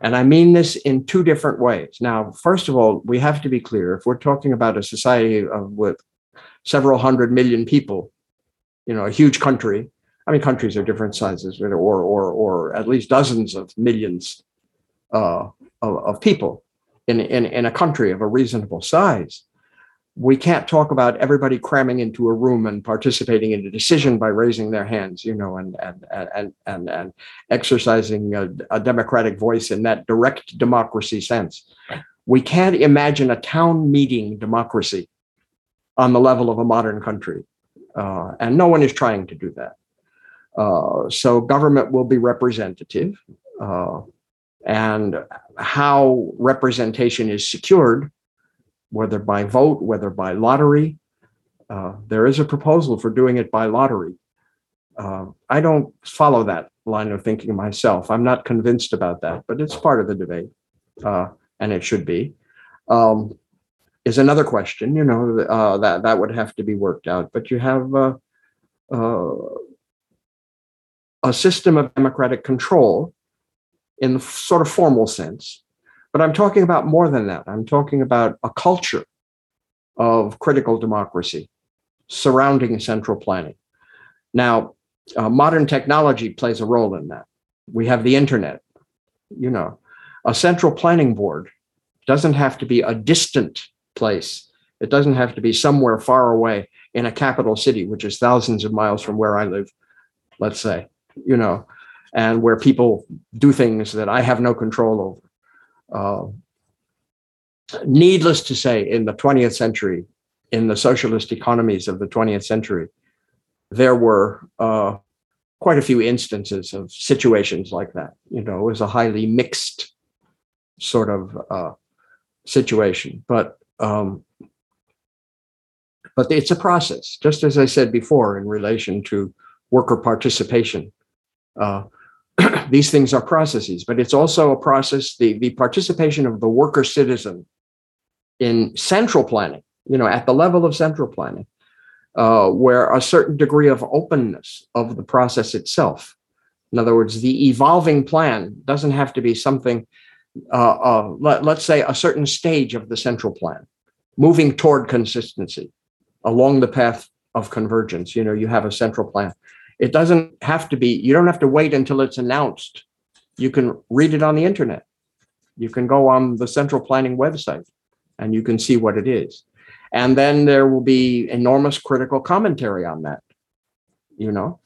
B: And I mean this in two different ways. Now, first of all, we have to be clear if we're talking about a society of, with several hundred million people, you know, a huge country. I mean, countries are different sizes, or or or at least dozens of millions uh, of, of people in, in in a country of a reasonable size we can't talk about everybody cramming into a room and participating in a decision by raising their hands, you know, and and and and and exercising a, a democratic voice in that direct democracy sense. We can't imagine a town meeting democracy on the level of a modern country, uh, and no one is trying to do that. Uh, so government will be representative, uh, and how representation is secured whether by vote, whether by lottery. Uh, there is a proposal for doing it by lottery. Uh, I don't follow that line of thinking myself. I'm not convinced about that, but it's part of the debate, uh, and it should be. Um, is another question, you know, uh, that that would have to be worked out. But you have uh, uh, a system of democratic control in the sort of formal sense but I'm talking about more than that. I'm talking about a culture of critical democracy surrounding central planning. Now, uh, modern technology plays a role in that. We have the internet. You know, a central planning board doesn't have to be a distant place. It doesn't have to be somewhere far away in a capital city, which is thousands of miles from where I live, let's say, you know, and where people do things that I have no control over. Uh, needless to say, in the 20th century, in the socialist economies of the 20th century, there were uh, quite a few instances of situations like that. You know, it was a highly mixed sort of uh, situation, but um, but it's a process. Just as I said before, in relation to worker participation, uh, these things are processes, but it's also a process, the, the participation of the worker citizen in central planning, you know, at the level of central planning, uh, where a certain degree of openness of the process itself. In other words, the evolving plan doesn't have to be something, uh, uh, let, let's say, a certain stage of the central plan, moving toward consistency along the path of convergence. You know, you have a central plan. It doesn't have to be, you don't have to wait until it's announced. You can read it on the internet. You can go on the central planning website and you can see what it is. And then there will be enormous critical commentary on that. You know,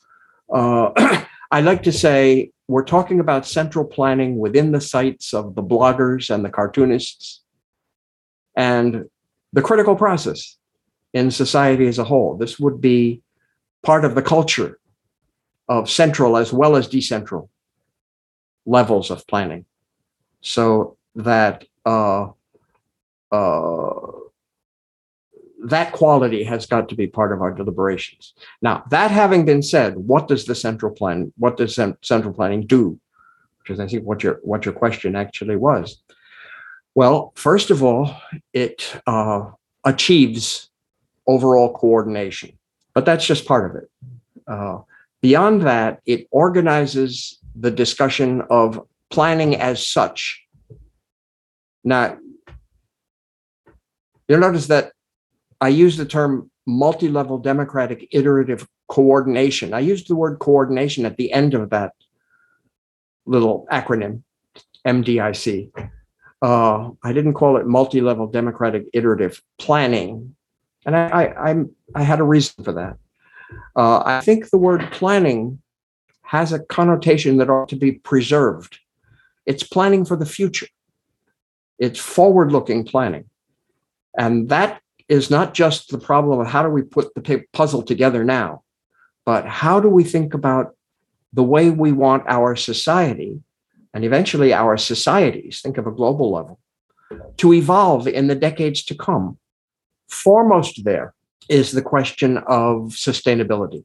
B: uh, I like to say we're talking about central planning within the sites of the bloggers and the cartoonists and the critical process in society as a whole. This would be part of the culture of central as well as decentral levels of planning so that uh, uh, that quality has got to be part of our deliberations. Now, that having been said, what does the central plan, what does central planning do? Which is, I think, what your what your question actually was. Well, first of all, it uh, achieves overall coordination, but that's just part of it. Beyond that, it organizes the discussion of planning as such. Now, you'll notice that I use the term multi level democratic iterative coordination. I used the word coordination at the end of that little acronym, MDIC. Uh, I didn't call it multi level democratic iterative planning. And I, I, I had a reason for that. Uh, I think the word planning has a connotation that ought to be preserved. It's planning for the future, it's forward looking planning. And that is not just the problem of how do we put the puzzle together now, but how do we think about the way we want our society and eventually our societies, think of a global level, to evolve in the decades to come. Foremost there is the question of sustainability,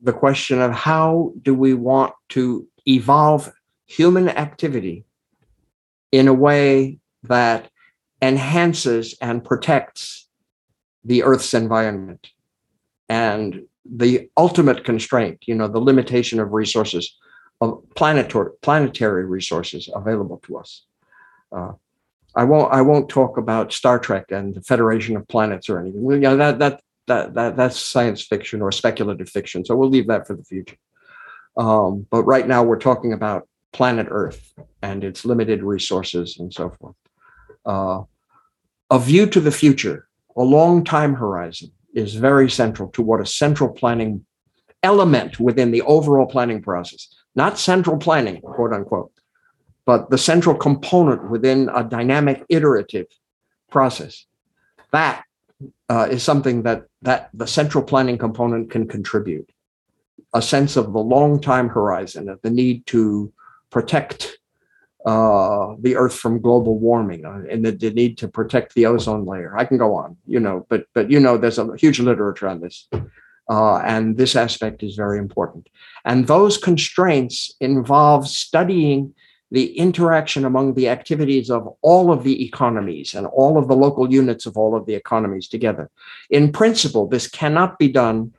B: the question of how do we want to evolve human activity in a way that enhances and protects the Earth's environment. And the ultimate constraint, you know, the limitation of resources, of planetary, planetary resources available to us. Uh, I won't. I won't talk about Star Trek and the Federation of Planets or anything. Well, you know, that that that that that's science fiction or speculative fiction. So we'll leave that for the future. Um, but right now, we're talking about planet Earth and its limited resources and so forth. Uh, a view to the future, a long time horizon, is very central to what a central planning element within the overall planning process, not central planning, quote unquote, but the central component within a dynamic iterative process. That uh, is something that that the central planning component can contribute. A sense of the long time horizon, of the need to protect uh, the Earth from global warming uh, and the, the, need to protect the ozone layer. I can go on, you know, but but you know, there's a huge literature on this, uh, and this aspect is very important. And those constraints involve studying the interaction among the activities of all of the economies and all of the local units of all of the economies together. In principle, this cannot be done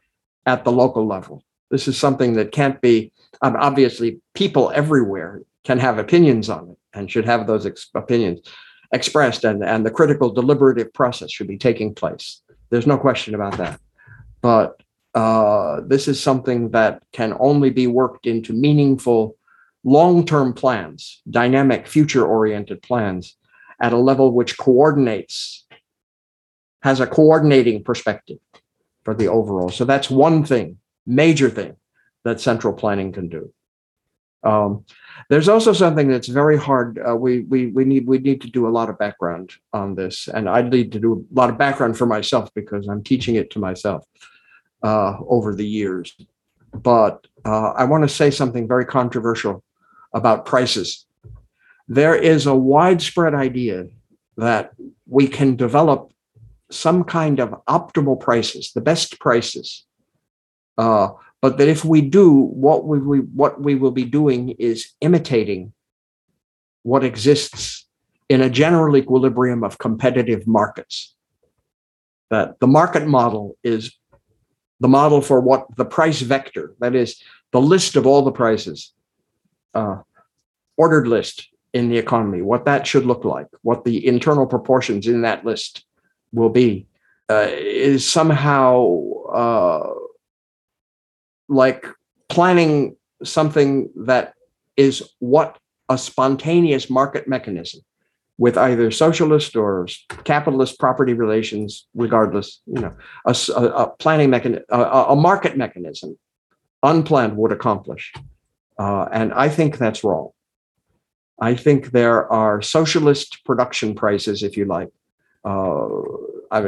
B: at the local level. This is something that can't be. Um, obviously, people everywhere can have opinions on it and should have those ex- opinions expressed, and, and the critical deliberative process should be taking place. There's no question about that. But uh, this is something that can only be worked into meaningful long term plans, dynamic, future oriented plans at a level which coordinates, has a coordinating perspective for the overall. So that's one thing, major thing that central planning can do. Um, there's also something that's very hard. Uh, we we we need we need to do a lot of background on this, and I need to do a lot of background for myself because I'm teaching it to myself uh, over the years. But uh, I want to say something very controversial about prices. There is a widespread idea that we can develop some kind of optimal prices, the best prices, uh, but that if we do, what we, we what we will be doing is imitating what exists in a general equilibrium of competitive markets. That the market model is the model for what the price vector, that is, the list of all the prices, uh, ordered list in the economy, what that should look like, what the internal proportions in that list will be, uh, is somehow uh, like planning something that is what a spontaneous market mechanism with either socialist or capitalist property relations, regardless, you know, a, a planning mechanism, a, a, market mechanism, unplanned would accomplish. Uh, and I think that's wrong. I think there are socialist production prices, if you like. Uh, I,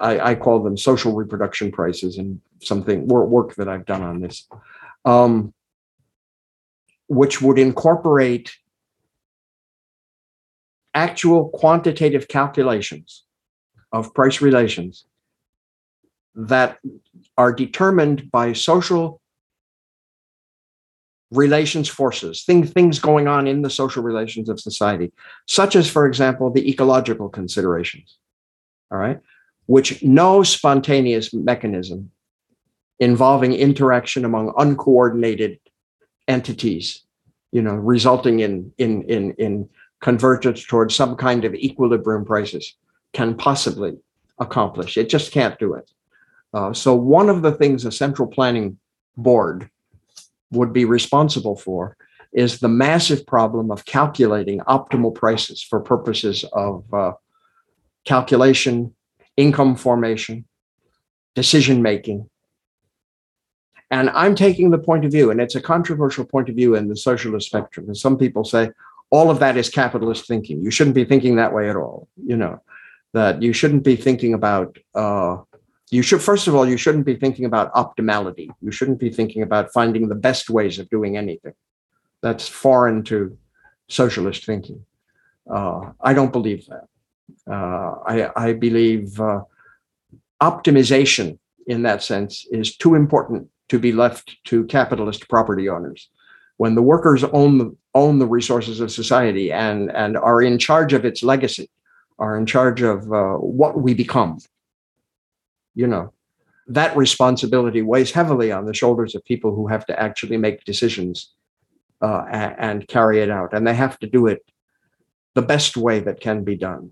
B: I, I call them social reproduction prices and something work that I've done on this, um, which would incorporate actual quantitative calculations of price relations that are determined by social relations forces, things, things going on in the social relations of society, such as, for example, the ecological considerations, all right, which no spontaneous mechanism involving interaction among uncoordinated entities, you know, resulting in, in, in, in convergence towards some kind of equilibrium prices can possibly accomplish. It just can't do it. Uh, so one of the things a central planning board would be responsible for is the massive problem of calculating optimal prices for purposes of uh, calculation, income formation, decision making. And I'm taking the point of view, and it's a controversial point of view in the socialist spectrum. And some people say all of that is capitalist thinking. You shouldn't be thinking that way at all. You know, that you shouldn't be thinking about uh, you should first of all you shouldn't be thinking about optimality. You shouldn't be thinking about finding the best ways of doing anything. That's foreign to socialist thinking. Uh, i don't believe that. Uh, I, I, believe uh, optimization in that sense is too important to be left to capitalist property owners. When the workers own the, own the resources of society and, and are in charge of its legacy are in charge of uh, what we become you know that responsibility weighs heavily on the shoulders of people who have to actually make decisions uh, and, carry it out. And they have to do it the best way that can be done.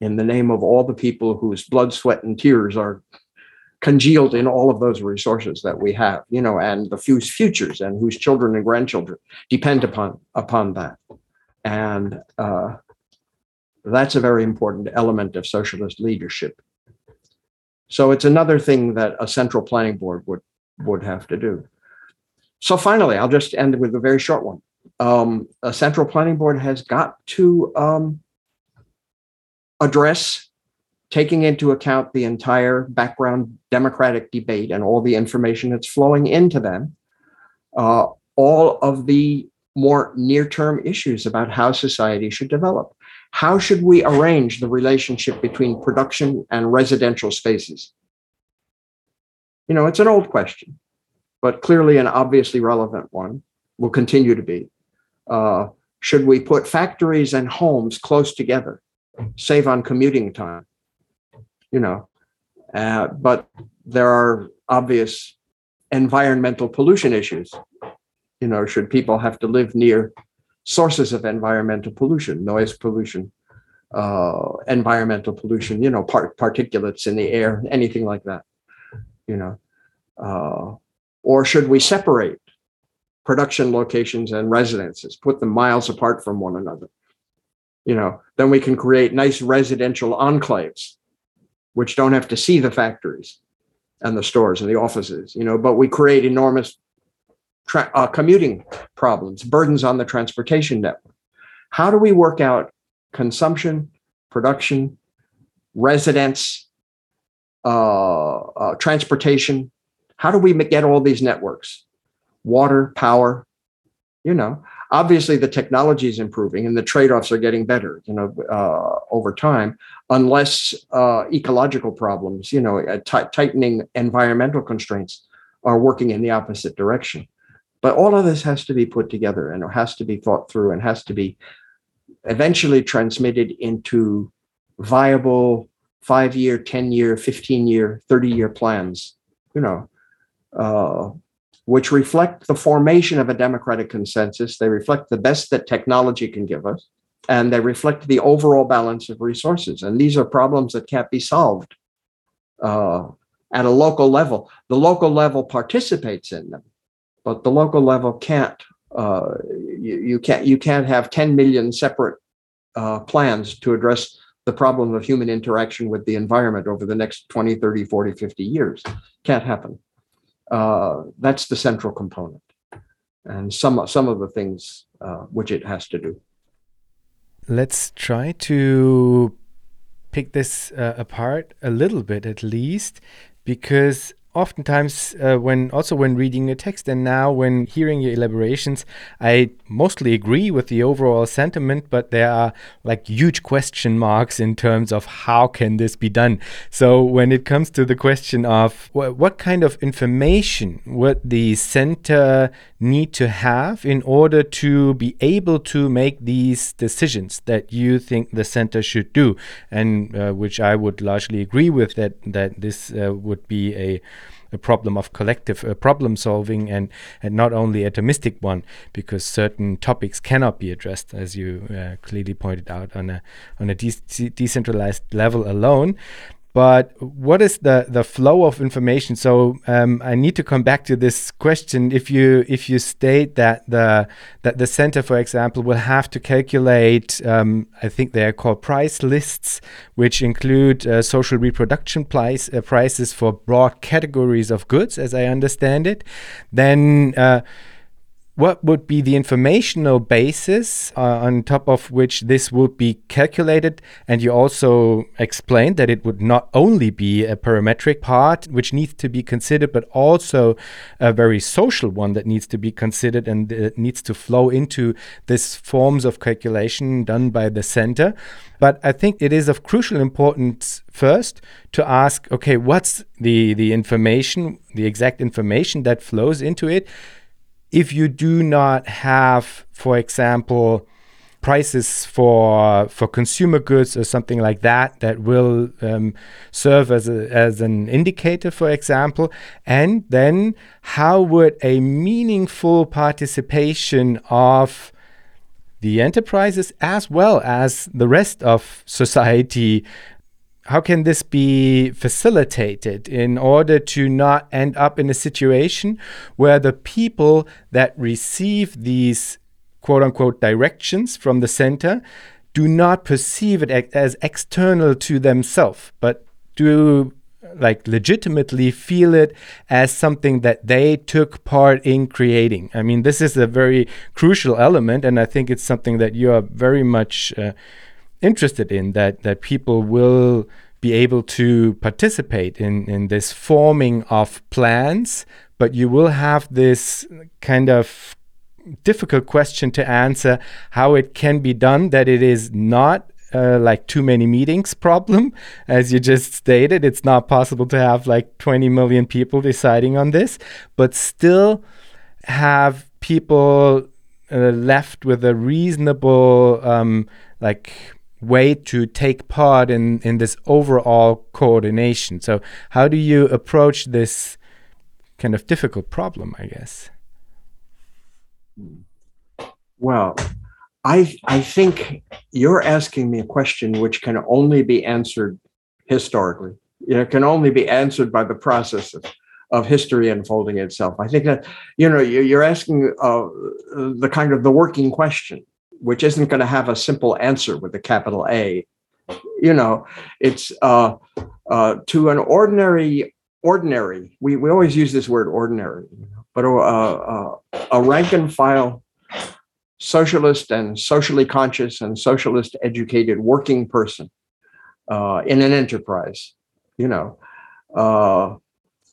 B: In the name of all the people whose blood sweat and tears are congealed in all of those resources that we have you know and the whose futures and whose children and grandchildren depend upon upon that. And uh, that's a very important element of socialist leadership so it's another thing that a central planning board would would have to do. So finally, I'll just end with a very short one. Um, a central planning board has got to um, address taking into account the entire background democratic debate and all the information that's flowing into them, uh, all of the more near term issues about how society should develop. How should we arrange the relationship between production and residential spaces? You know, it's an old question, but clearly an obviously relevant one, will continue to be. Uh, should we put factories and homes close together, save on commuting time? You know, uh, but there are obvious environmental pollution issues. You know, should people have to live near sources of environmental pollution, noise pollution, uh, environmental pollution, you know, part, particulates in the air, anything like that, you know. Uh, or should we separate production locations and residences, put them miles apart from one another? You know, then we can create nice residential enclaves, which don't have to see the factories and the stores and the offices, you know, but we create enormous tra- uh, commuting problems, burdens on the transportation network. How do we work out consumption, production, residence, uh, uh, transportation? How do we get all these networks? Water, power, you know, obviously the technology is improving and the trade-offs are getting better you know uh, over time unless uh, ecological problems you know uh, t- tightening environmental constraints are working in the opposite direction but all of this has to be put together and it has to be thought through and has to be eventually transmitted into viable five year, 10 year, 15 year, 30 year plans, you know, uh, which reflect the formation of a democratic consensus. They reflect the best that technology can give us, and they reflect the overall balance of resources. And these are problems that can't be solved uh, at a local level. The local level participates in them, but the local level can't uh, you, you, can't you can't have 10 million separate uh, plans to address the problem of human interaction with the environment over the next 20 30 40 50 years. Can't happen. Uh, that's the central component. And some some of the things uh, which it has to do.
A: Let's try to pick this uh, apart a little bit at least, because oftentimes uh, when also when reading a text and now when hearing your elaborations i mostly agree with the overall sentiment but there are like huge question marks in terms of how can this be done? So when it comes to the question of wh what kind of information would the center need to have in order to be able to make these decisions that you think the center should do? And uh, which i would largely agree with that that this uh, would be a a problem of collective uh, problem solving and, and not only atomistic one, because certain topics cannot be addressed, as you uh, clearly pointed out, on a, on a de- decentralized level alone but what is the the flow of information? So um, i need to come back to this question. If you if you state that the that the center for example will have to calculate um, i think they are called price lists which include uh, social reproduction price uh, prices for broad categories of goods as i understand it. Then uh, what would be the informational basis uh, on top of which this would be calculated? And you also explained that it would not only be a parametric part which needs to be considered, but also a very social one that needs to be considered and uh, needs to flow into these forms of calculation done by the center. But I think it is of crucial importance first to ask okay, what's the, the information, the exact information that flows into it? If you do not have, for example, prices for for consumer goods or something like that that will um, serve as a, as an indicator, for example, and then how would a meaningful participation of the enterprises as well as the rest of society how can this be facilitated in order to not end up in a situation where the people that receive these quote unquote directions from the center do not perceive it as external to themselves, but do like legitimately feel it as something that they took part in creating. I mean, this is a very crucial element, and I think it's something that you are very much. Uh, interested in that that people will be able to participate in in this forming of plans but you will have this kind of difficult question to answer how it can be done that it is not uh, like too many meetings problem. As you just stated it's not possible to have like 20 million people deciding on this but still have people uh, left with a reasonable um, like way to take part in in this overall coordination. So how do you approach this kind of difficult problem i guess?
B: Well i i think you're asking me a question which can only be answered historically. It can only be answered by the process of, of history unfolding itself. I think that you know you're asking uh, the kind of the working question which isn't going to have a simple answer with a capital A. You know, it's uh, uh, to an ordinary, ordinary, we, we always use this word ordinary, but a, a, a rank and file socialist and socially conscious and socialist educated working person uh, in an enterprise, you know, uh,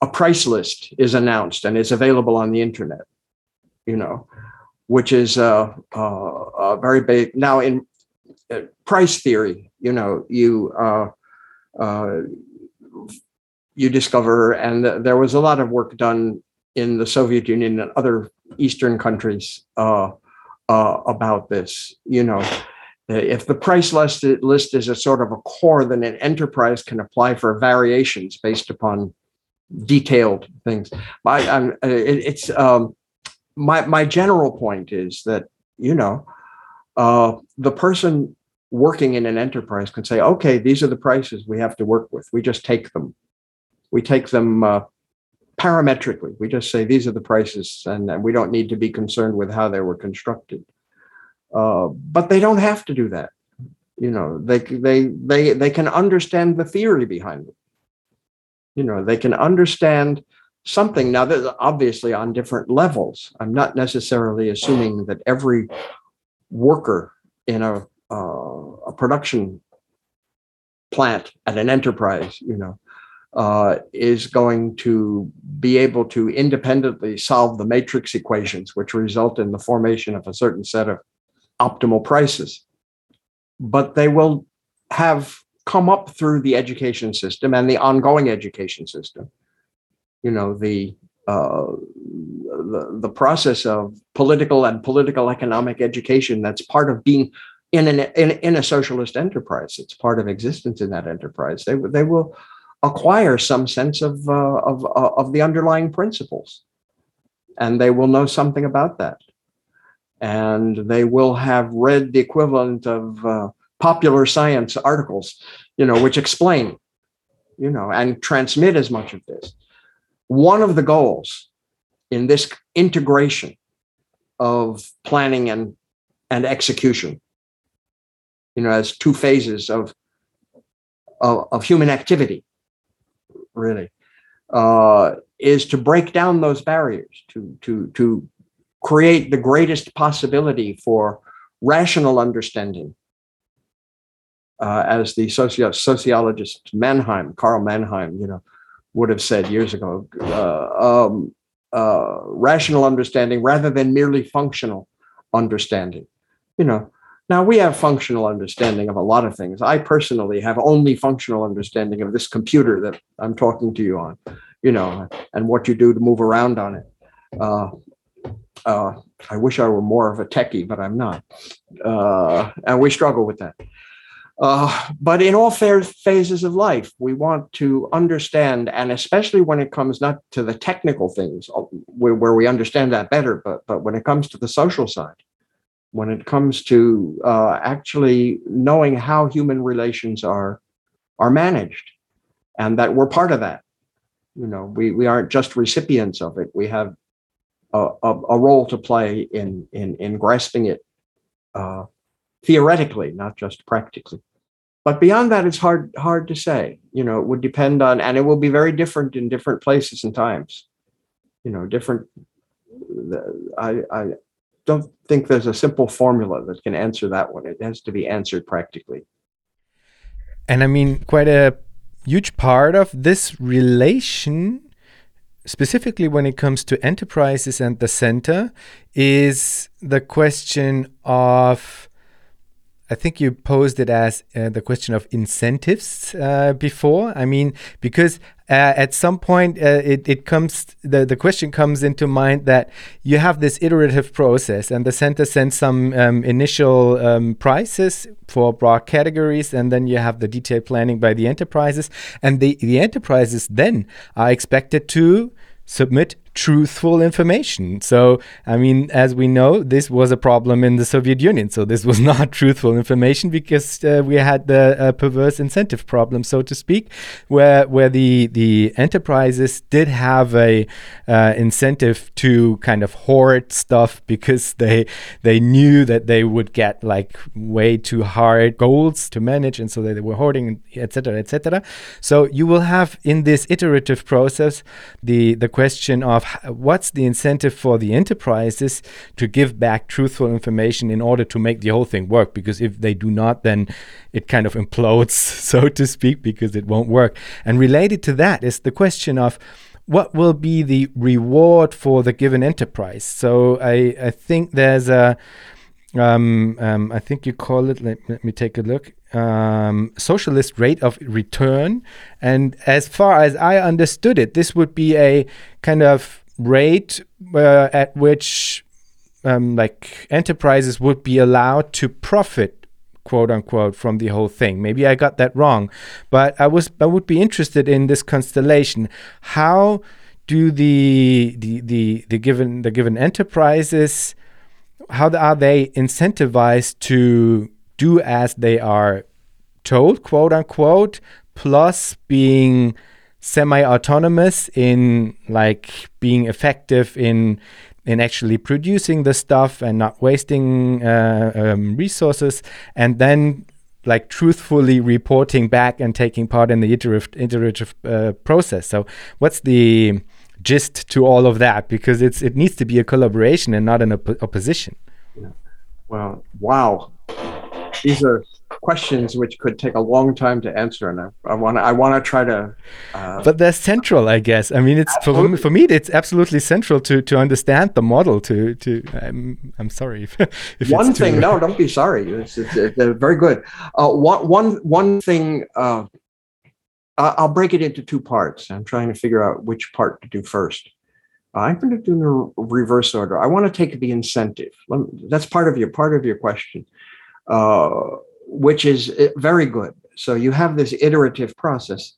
B: a price list is announced and it's available on the internet, you know, which is a uh, very big. Now, in uh, price theory, you know, you uh, uh, you discover, and there was a lot of work done in the Soviet Union and other Eastern countries uh, about this. You know, if the price list list is a sort of a core, then an enterprise can apply for variations based upon detailed things. I, I'm, it, it's um, my my general point is that you know uh, the person working in an enterprise can say, okay, these are the prices we have to work with. We just take them. We take them uh, parametrically. We just say these are the prices, and, and, we don't need to be concerned with how they were constructed. Uh, but they don't have to do that. You know, they they they they can understand the theory behind it. You know, they can understand something now that obviously on different levels i'm not necessarily assuming that every worker in a, uh, a production plant at an enterprise, you know, uh, is going to be able to independently solve the matrix equations, which result in the formation of a certain set of optimal prices. But they will have come up through the education system and the ongoing education system. You know, the uh, the, the process of political and political economic education that's part of being in an in, in a socialist enterprise. It's part of existence in that enterprise. They they will acquire some sense of uh, of uh, of the underlying principles, and they will know something about that, and they will have read the equivalent of uh, popular science articles, you know, which explain, you know, and transmit as much of this. One of the goals in this integration of planning and and execution, you know, as two phases of of, of human activity really, uh, is to break down those barriers, to to to create the greatest possibility for rational understanding. Uh, as the socio- sociologist Mannheim, Karl Mannheim, you know, would have said years ago, uh, um, uh, rational understanding rather than merely functional understanding. You know, now, we have functional understanding of a lot of things. I personally have only functional understanding of this computer that I'm talking to you on, you know, and what you do to move around on it. Uh, uh, I wish I were more of a techie, but I'm not. Uh, and we struggle with that. Uh, but in all fair phases of life, we want to understand, and especially when it comes not to the technical things uh, where, where we understand that better, but, but when it comes to the social side, when it comes to uh, actually knowing how human relations are are managed and that we're part of that. You know we we aren't just recipients of it. We have a, a, a role to play in in in grasping it uh, theoretically not just practically but beyond that it's hard hard to say you know it would depend on and it will be very different in different places and times you know different I, I don't think there's a simple formula that can answer that one. It has to be answered practically.
A: And I mean, quite a huge part of this relation, specifically when it comes to enterprises and the center, is the question of I think you posed it as uh, the question of incentives uh, before. I mean, because uh, at some point uh, it, it comes, the, the question comes into mind that you have this iterative process and the center sends some um, initial um, prices for broad categories and then you have the detailed planning by the enterprises and the, the enterprises then are expected to submit truthful information. So, I mean, as we know, this was a problem in the Soviet Union. So, this was not truthful information because uh, we had the uh, perverse incentive problem, so to speak, where where the the enterprises did have a uh, incentive to kind of hoard stuff because they they knew that they would get like way too hard goals to manage, and so they were hoarding, etc., etc. So, you will have in this iterative process the the question of of what's the incentive for the enterprises to give back truthful information in order to make the whole thing work? Because if they do not then it kind of implodes so to speak because it won't work. And related to that is the question of what will be the reward for the given enterprise. So i i think there's a um, um, I think you call it. Let, let me take a look. Um, socialist rate of return, and as far as I understood it, this would be a kind of rate uh, at which um, like enterprises would be allowed to profit quote unquote from the whole thing maybe i got that wrong but i was i would be interested in this constellation how do the the the, the given the given enterprises how are they incentivized to do as they are told, quote unquote, plus being semi-autonomous in like being effective in in actually producing the stuff and not wasting uh, um, resources, and then like truthfully reporting back and taking part in the iterative, iterative uh, process. So, what's the gist to all of that because it's it needs to be a collaboration and not an op opposition.
B: Yeah. Well, wow, these are questions which could take a long time to answer, and I want to I want to try to.
A: Uh, but they're central, I guess. I mean, it's for me, for me, it's absolutely central to to understand the model. To to I'm I'm sorry if,
B: if one thing. no, don't be sorry. It's, it's, it's very good. Uh, one one one thing. Uh, I'll break it into two parts. I'm trying to figure out which part to do first. I'm going to do the reverse order. I want to take the incentive. That's part of your part of your question, uh, which is uh, very good. So you have this iterative process,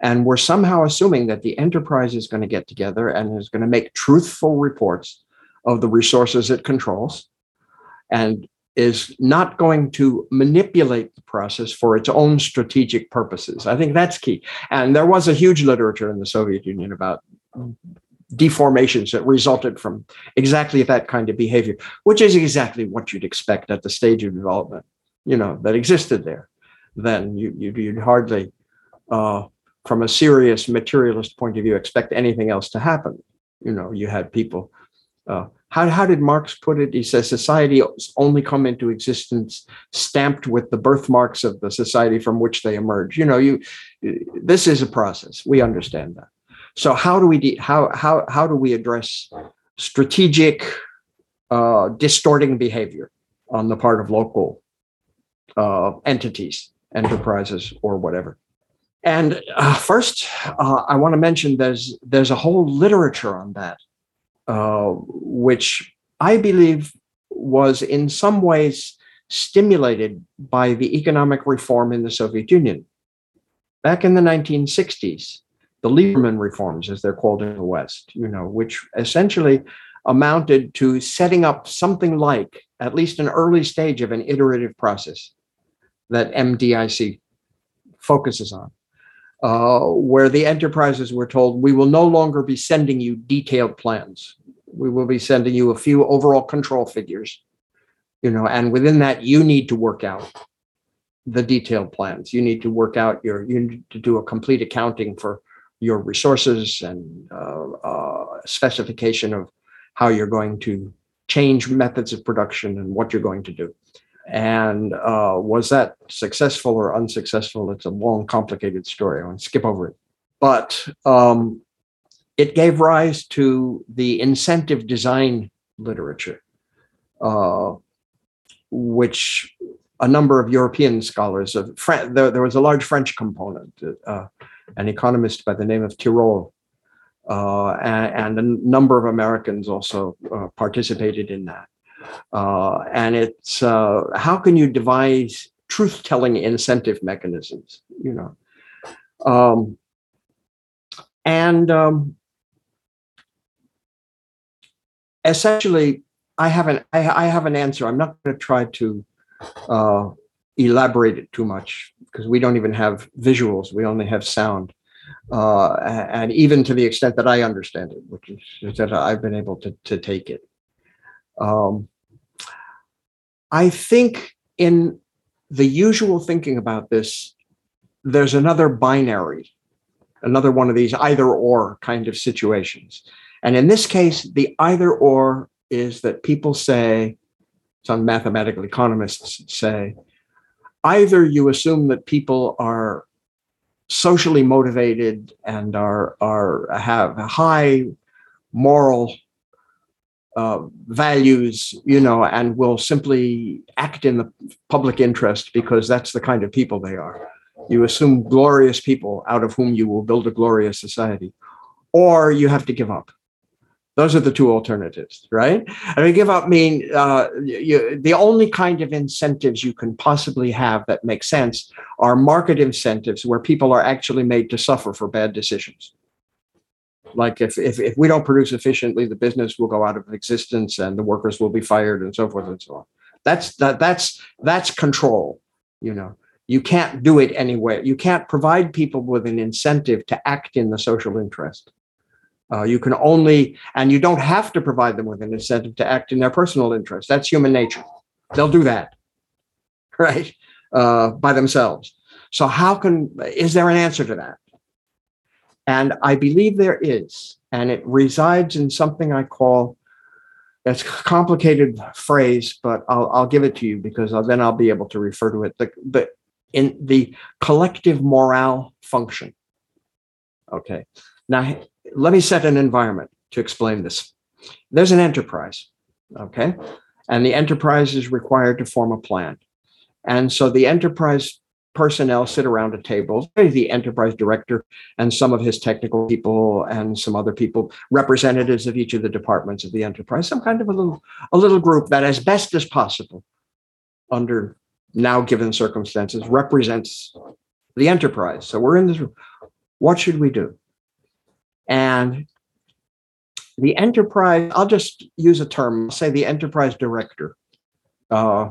B: and we're somehow assuming that the enterprise is going to get together and is going to make truthful reports of the resources it controls, and is not going to manipulate the process for its own strategic purposes. I think that's key. And there was a huge literature in the Soviet Union about deformations that resulted from exactly that kind of behavior, which is exactly what you'd expect at the stage of development, you know, that existed there. Then you, would hardly, uh, from a serious materialist point of view, expect anything else to happen. You know, you had people. Uh, how, how did Marx put it? He says society only come into existence stamped with the birthmarks of the society from which they emerge. You know, you this is a process. We understand that. So how do we de- how how how do we address strategic uh, distorting behavior on the part of local uh, entities, enterprises, or whatever? And uh, first, uh, I want to mention there's there's a whole literature on that, uh, which I believe was in some ways stimulated by the economic reform in the Soviet Union. Back in the 1960s, the Liberman reforms, as they're called in the West, you know, which essentially amounted to setting up something like at least an early stage of an iterative process that MDIC focuses on, uh, where the enterprises were told, we will no longer be sending you detailed plans. We will be sending you a few overall control figures, you know, and within that, you need to work out the detailed plans. You need to work out your, you need to do a complete accounting for your resources and uh, uh, specification of how you're going to change methods of production and what you're going to do. And uh, was that successful or unsuccessful? It's a long, complicated story. I want to skip over it. But um, it gave rise to the incentive design literature, uh, which a number of European scholars, of Fran- there, there was a large French component. Uh, an economist by the name of Tirole. Uh, and, and, a number of Americans also uh, participated in that. Uh, and it's uh, how can you devise truth-telling incentive mechanisms, you know? Um, and um, essentially, I have an I, I, have an answer. I'm not going to try to uh, elaborate it too much because we don't even have visuals, we only have sound. Uh, and even to the extent that I understand it, which is that I've been able to, to take it. Um, I think in the usual thinking about this, there's another binary, another one of these either or kind of situations. And in this case, the either or is that people say, some mathematical economists say, either you assume that people are socially motivated and are are have high moral uh, values, you know, and will simply act in the public interest because that's the kind of people they are. You assume glorious people out of whom you will build a glorious society, or you have to give up. Those are the two alternatives, right? I mean, give up mean uh, you, the only kind of incentives you can possibly have that make sense are market incentives where people are actually made to suffer for bad decisions. Like if, if, if we don't produce efficiently, the business will go out of existence and the workers will be fired and so forth and so on. That's that that's that's control, you know. You can't do it anyway. You can't provide people with an incentive to act in the social interest uh, you can only, and you don't have to provide them with an incentive to act in their personal interest. That's human nature. They'll do that, right, uh, by themselves. So, how can, is there an answer to that? And I believe there is. And it resides in something I call that's a complicated phrase, but I'll, I'll give it to you because then I'll be able to refer to it. The, the, in the collective morale function. Okay. Now, let me set an environment to explain this. There's an enterprise. Okay. And the enterprise is required to form a plan. And so the enterprise personnel sit around a table, the enterprise director and some of his technical people and some other people, representatives of each of the departments of the enterprise, some kind of a little, a little group that as best as possible under now given circumstances represents the enterprise. So we're in this room. What should we do? And the enterprise, I'll just use a term, say the enterprise director uh,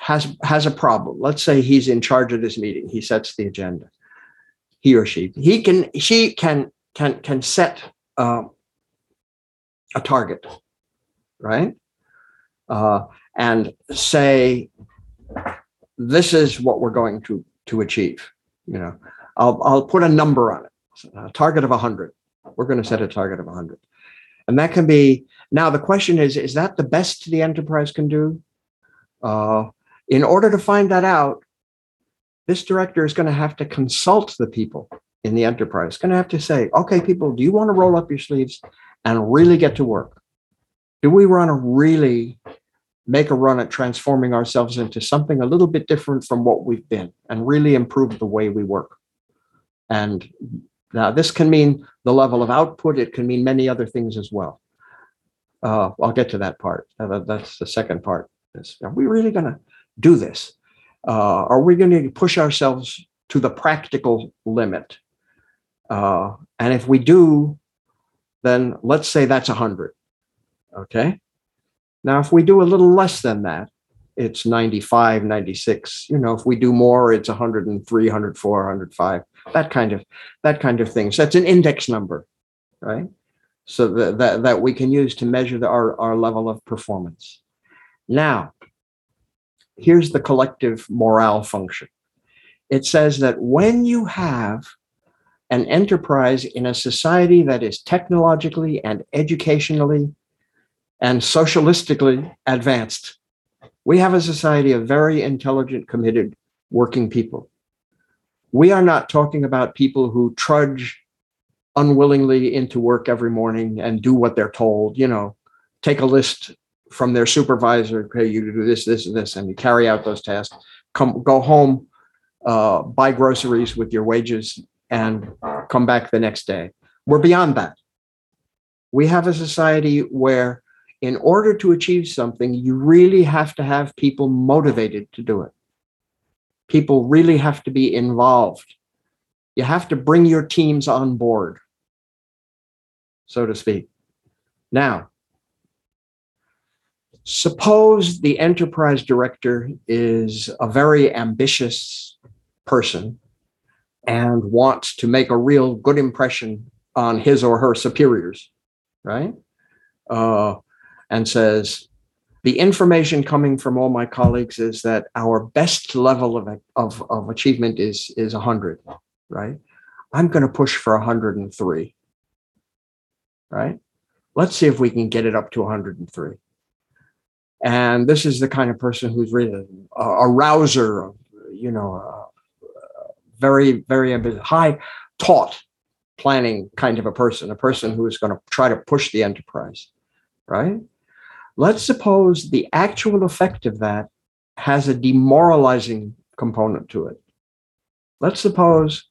B: has has a problem. Let's say he's in charge of this meeting. He sets the agenda. He or she. He can she can can can set uh, a target, right? Uh, and say this is what we're going to to achieve. You know, I'll I'll put a number on it. A target of 100. We're going to set a target of 100. And that can be now the question is is that the best the enterprise can do? Uh, in order to find that out, this director is going to have to consult the people in the enterprise. Going to have to say, okay, people, do you want to roll up your sleeves and really get to work? Do we want to really make a run at transforming ourselves into something a little bit different from what we've been and really improve the way we work? And now, this can mean the level of output, it can mean many other things as well. Uh, I'll get to that part. Uh, that's the second part. Are we really going to do this? Uh, are we going to push ourselves to the practical limit? Uh, and if we do, then let's say that's 100. Okay. Now, if we do a little less than that, it's 95, 96. You know, if we do more, it's 103, 104, 105. That kind of that kind of thing. So that's an index number, right? So that that, that we can use to measure the, our, our level of performance. Now, here's the collective morale function. It says that when you have an enterprise in a society that is technologically and educationally and socialistically advanced, we have a society of very intelligent, committed working people. We are not talking about people who trudge unwillingly into work every morning and do what they're told, you know, take a list from their supervisor, okay, you to do this, this, and this, and you carry out those tasks. Come, go home, uh, buy groceries with your wages, and come back the next day. We're beyond that. We have a society where in order to achieve something, you really have to have people motivated to do it. People really have to be involved. You have to bring your teams on board, so to speak. Now, suppose the enterprise director is a very ambitious person and wants to make a real good impression on his or her superiors, right? Uh, and says, the information coming from all my colleagues is that our best level of, of, of achievement is, is 100, right? I'm going to push for 103, right? Let's see if we can get it up to 103. And this is the kind of person who's really a, a rouser, you know, a, very, very high taut planning kind of a person, a person who is going to try to push the enterprise, right? Let's suppose the actual effect of that has a demoralizing component to it. Let's suppose,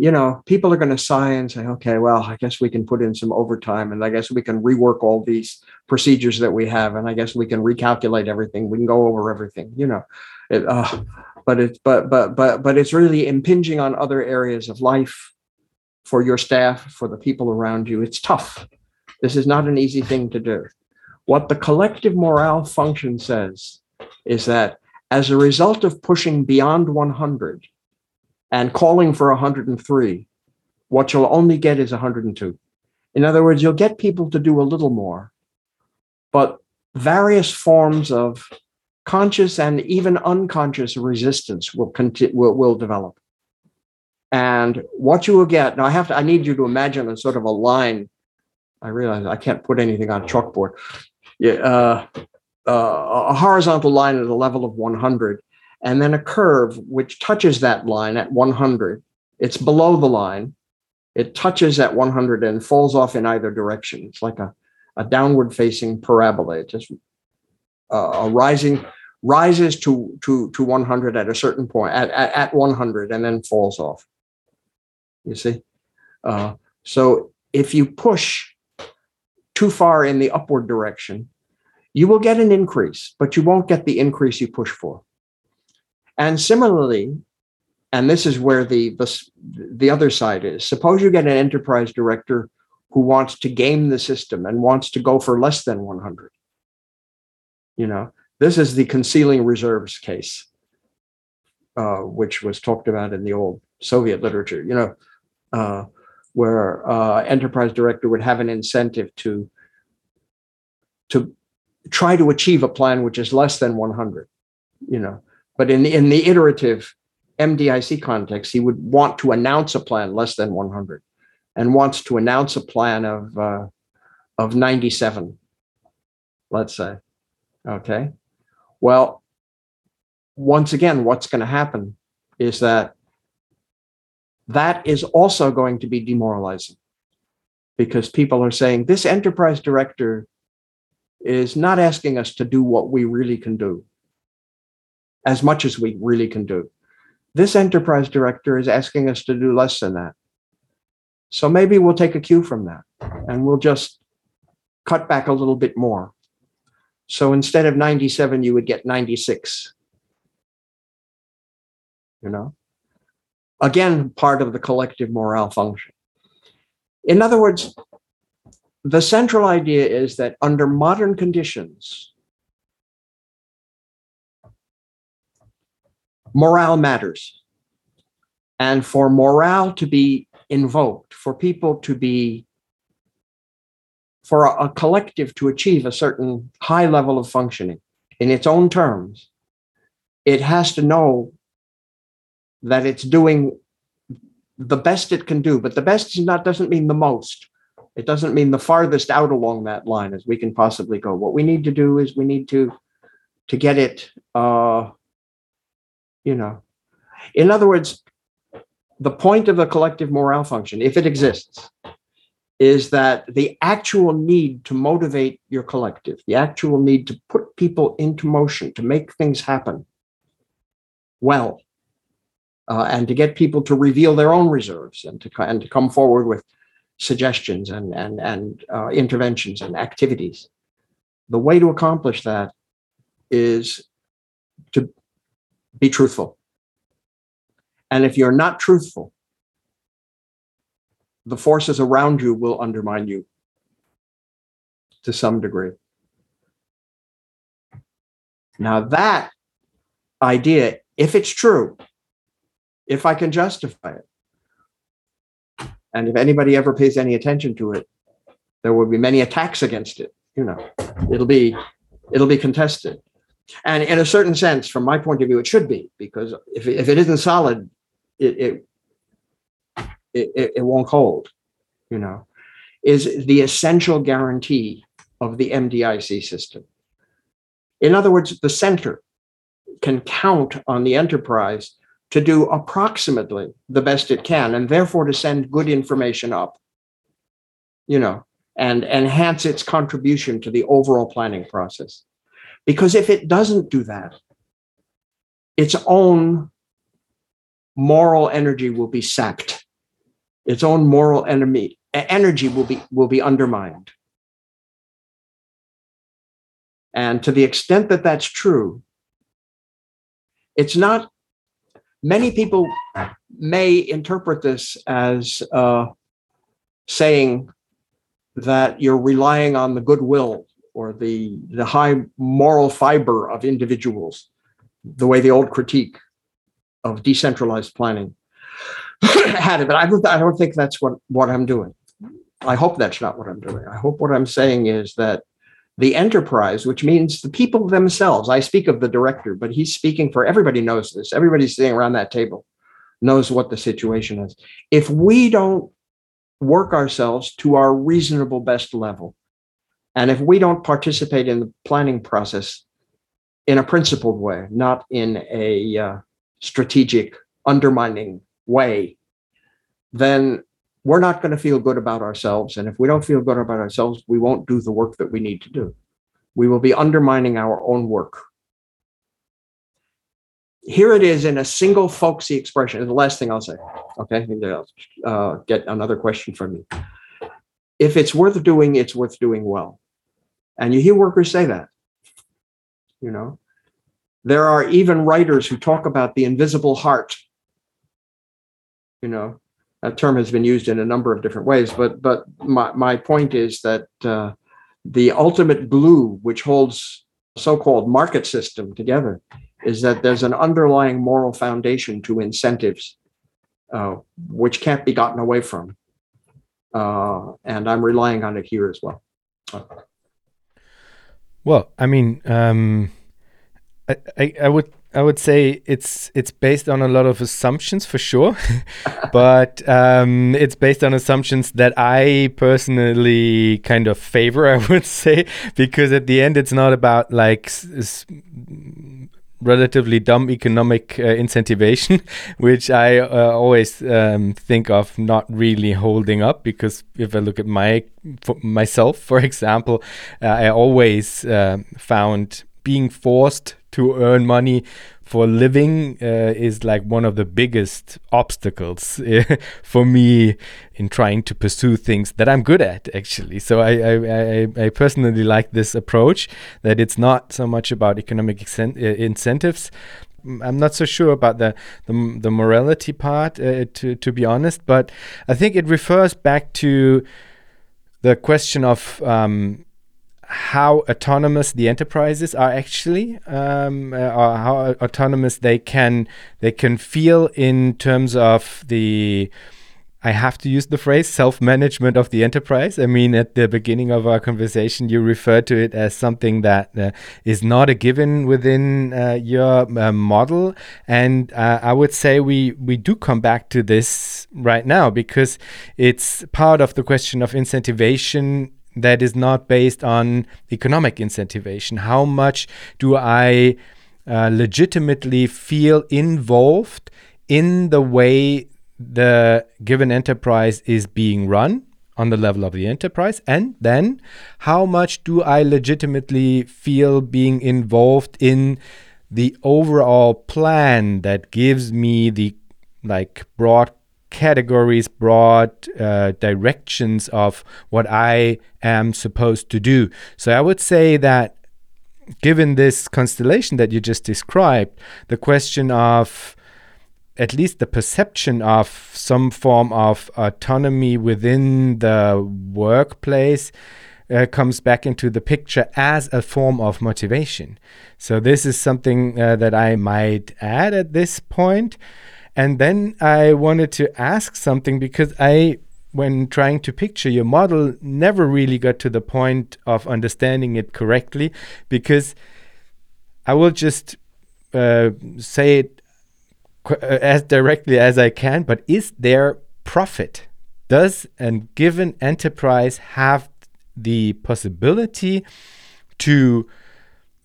B: you know, people are going to sigh and say, okay, well, I guess we can put in some overtime and I guess we can rework all these procedures that we have. And I guess we can recalculate everything. We can go over everything, you know, it, uh, but it's, but, but, but, but it's really impinging on other areas of life for your staff, for the people around you. It's tough. This is not an easy thing to do. What the collective morale function says is that as a result of pushing beyond 100 and calling for 103, what you'll only get is 102. In other words, you'll get people to do a little more, but various forms of conscious and even unconscious resistance will, conti- will, will develop. And what you will get, now I have to, I need you to imagine a sort of a line I realize I can't put anything on chalkboard. Yeah, uh, uh, a horizontal line at a level of 100, and then a curve which touches that line at 100. It's below the line. It touches at 100 and falls off in either direction. It's like a, a downward facing parabola. It just uh, a rising rises to to to 100 at a certain point at, at, at 100 and then falls off you see uh, so if you push too far in the upward direction you will get an increase but you won't get the increase you push for and similarly and this is where the the, the other side is suppose you get an enterprise director who wants to game the system and wants to go for less than 100 you know this is the concealing reserves case, uh, which was talked about in the old Soviet literature, you know, uh, where uh, enterprise director would have an incentive to, to try to achieve a plan which is less than 100, you know. But in the, in the iterative MDIC context, he would want to announce a plan less than 100 and wants to announce a plan of, uh, of 97, let's say. Okay. Well, once again, what's going to happen is that that is also going to be demoralizing because people are saying this enterprise director is not asking us to do what we really can do as much as we really can do. This enterprise director is asking us to do less than that. So maybe we'll take a cue from that and we'll just cut back a little bit more. So instead of 97, you would get 96. You know? Again, part of the collective morale function. In other words, the central idea is that under modern conditions, morale matters. And for morale to be invoked, for people to be for a, a collective to achieve a certain high level of functioning in its own terms, it has to know that it's doing the best it can do. But the best is not doesn't mean the most. It doesn't mean the farthest out along that line as we can possibly go. What we need to do is we need to to get it uh you know. In other words, the point of the collective morale function, if it exists, is that the actual need to motivate your collective, the actual need to put people into motion, to make things happen well, uh, and to get people to reveal their own reserves and to, and to come forward with suggestions and, and, and uh, interventions and activities. The way to accomplish that is to be truthful. And if you're not truthful, the forces around you will undermine you to some degree. Now, that idea, if it's true, if I can justify it, and if anybody ever pays any attention to it, there will be many attacks against it. You know, it'll be it'll be contested. And in a certain sense, from my point of view, it should be because if, if it isn't solid, it, it it, it, won't hold, you know, is the essential guarantee of the MDIC system. In other words, the center can count on the enterprise to do approximately the best it can, and therefore to send good information up, you know, and enhance its contribution to the overall planning process. Because if it doesn't do that, its own moral energy will be sapped its own moral enemy energy will be will be undermined. And to the extent that that's true it's not many people may interpret this as uh, saying that you're relying on the goodwill or the the high moral fiber of individuals the way the old critique of decentralized planning had it, but I don't, I don't think that's what, what I'm doing. I hope that's not what I'm doing. I hope what I'm saying is that the enterprise, which means the people themselves, I speak of the director, but he's speaking for everybody knows this. Everybody sitting around that table knows what the situation is. If we don't work ourselves to our reasonable best level. And if we don't participate in the planning process in a principled way, not in a uh, strategic, undermining way, then we're not going to feel good about ourselves. And if we don't feel good about ourselves, we won't do the work that we need to do. We will be undermining our own work. Here it is in a single folksy expression. The last thing I'll say. Okay, I'll uh, get another question from you. If it's worth doing, it's worth doing well. And you hear workers say that. You know, there are even writers who talk about the invisible heart. You know, that term has been used in a number of different ways, but but my, my point is that uh, the ultimate glue which holds so-called market system together is that there's an underlying moral foundation to incentives uh, which can't be gotten away from. Uh, and I'm relying on it here as well.
A: Well, I mean, um, I, I, I would I would say it's it's based on a lot of assumptions for sure, but um, it's based on assumptions that I personally kind of favor. I would say because at the end, it's not about like relatively dumb economic uh, incentivation, which I uh, always um, think of not really holding up. Because if I look at my for myself, for example, uh, I always uh, found being forced to earn money for living uh, is like one of the biggest obstacles for me in trying to pursue things that I'm good at actually. So I I, I, I personally like this approach that it's not so much about economic uh, incentives. I'm not so sure about the the, the morality part uh, to to be honest, but I think it refers back to the question of um, how autonomous the enterprises are actually, um, uh, or how autonomous they can they can feel in terms of the. I have to use the phrase self management of the enterprise. I mean, at the beginning of our conversation, you referred to it as something that uh, is not a given within uh, your uh, model. And uh, I would say we, we do come back to this right now because it's part of the question of incentivation that is not based on economic incentivation? How much do I uh, legitimately feel involved in the way the given enterprise is being run on the level of the enterprise? And then how much do I legitimately feel being involved in the overall plan that gives me the like broad categories, broad uh, directions of what I am supposed to do. So I would say that given this constellation that you just described, the question of at least the perception of some form of autonomy within the workplace uh, comes back into the picture as a form of motivation. So, this is something uh, that I might add at this point. And then I wanted to ask something because I, when trying to picture your model, never really got to the point of understanding it correctly because I will just uh, say it uh, as directly as I can, but is there profit? Does a given enterprise have the possibility to,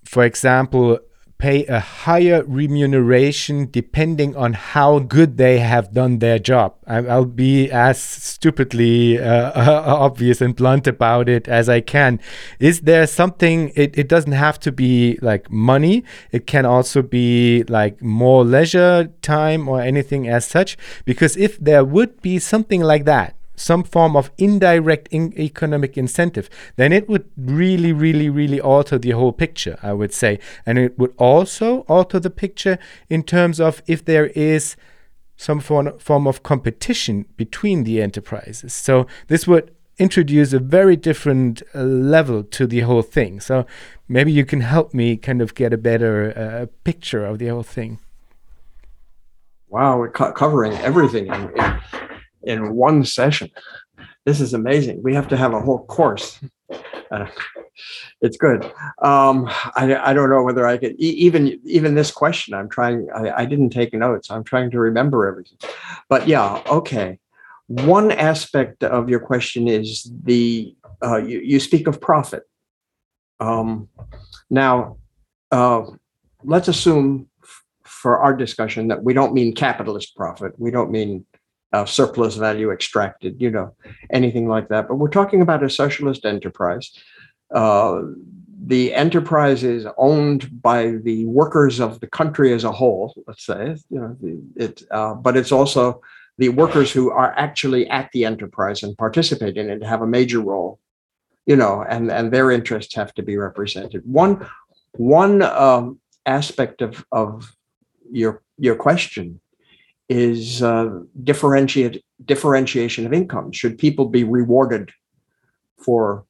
A: for example, pay a higher remuneration depending on how good they have done their job. I, will be as stupidly uh, obvious and blunt about it as I can. Is there something, it, it doesn't have to be like money, it can also be like more leisure time or anything as such. Because if there would be something like that, some form of indirect in economic incentive, then it would really, really, really alter the whole picture, I would say. And it would also alter the picture in terms of if there is some form, form of competition between the enterprises. So this would introduce a very different uh, level to the whole thing. So maybe you can help me kind of get a better uh, picture of the whole thing.
B: Wow, we're co covering everything in, one session. This is amazing. We have to have a whole course. Uh, it's good. Um, I, I don't know whether I could even even this question. I'm trying. I, I didn't take notes. I'm trying to remember everything. But yeah, okay. one aspect of your question is the uh, you, you speak of profit. Um, now, uh, let's assume for our discussion that we don't mean capitalist profit. We don't mean uh, surplus value extracted, you know, anything like that. But we're talking about a socialist enterprise. Uh, the enterprise is owned by the workers of the country as a whole. Let's say, you know, it, uh, but it's also the workers who are actually at the enterprise and participate in it have a major role, you know, and and their interests have to be represented. One one um, aspect of of your your question is uh, differentiate differentiation of income. Should people be rewarded for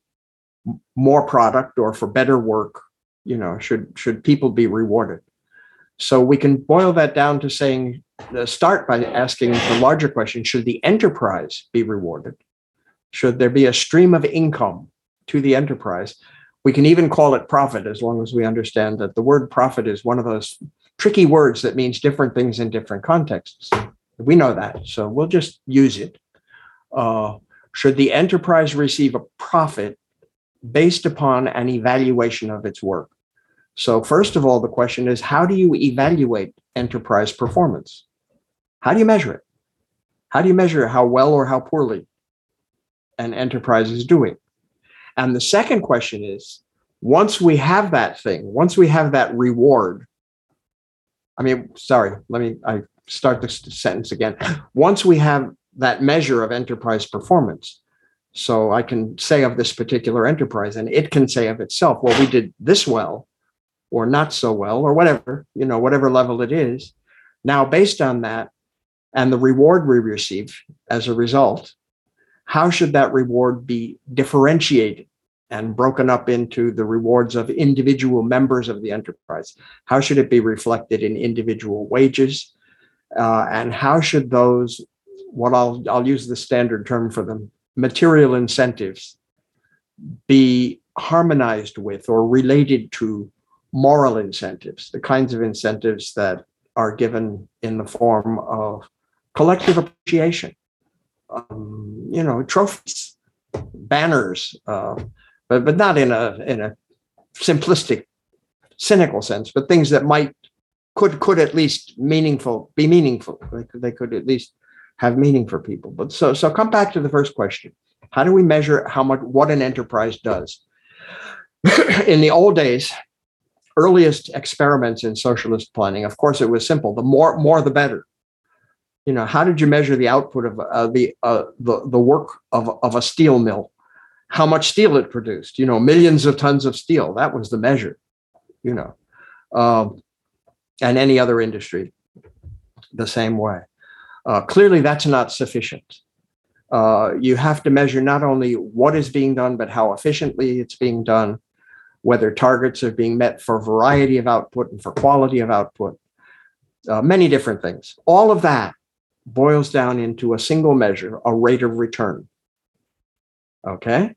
B: more product or for better work? You know, should should people be rewarded? So we can boil that down to saying, uh, start by asking the larger question: Should the enterprise be rewarded? Should there be a stream of income to the enterprise? We can even call it profit as long as we understand that the word profit is one of those tricky words that means different things in different contexts. We know that, so we'll just use it. Uh, should the enterprise receive a profit based upon an evaluation of its work? So, first of all, the question is how do you evaluate enterprise performance? How do you measure it? How do you measure how well or how poorly an enterprise is doing? And the second question is once we have that thing, once we have that reward, I mean, sorry, let me I start this sentence again. Once we have that measure of enterprise performance, so I can say of this particular enterprise, and it can say of itself, well, we did this well, or not so well, or whatever, you know, whatever level it is. Now, based on that and the reward we receive as a result, how should that reward be differentiated and broken up into the rewards of individual members of the enterprise? How should it be reflected in individual wages? Uh, and how should those, what I'll, I'll use the standard term for them, material incentives, be harmonized with or related to moral incentives, the kinds of incentives that are given in the form of collective appreciation, um, you know, trophies, banners, uh, but but not in a in a simplistic, cynical sense, but things that might could could at least meaningful be meaningful. They could, they could at least have meaning for people. But so so come back to the first question: How do we measure how much what an enterprise does? in the old days, earliest experiments in socialist planning, of course, it was simple: the more more the better. You know, how did you measure the output of uh, the uh, the the work of of a steel mill? How much steel it produced? You know, millions of tons of steel. That was the measure. You know, um, and any other industry, the same way. Uh, clearly, that's not sufficient. Uh, you have to measure not only what is being done, but how efficiently it's being done, whether targets are being met for variety of output and for quality of output, uh, many different things. All of that boils down into a single measure, a rate of return. Okay?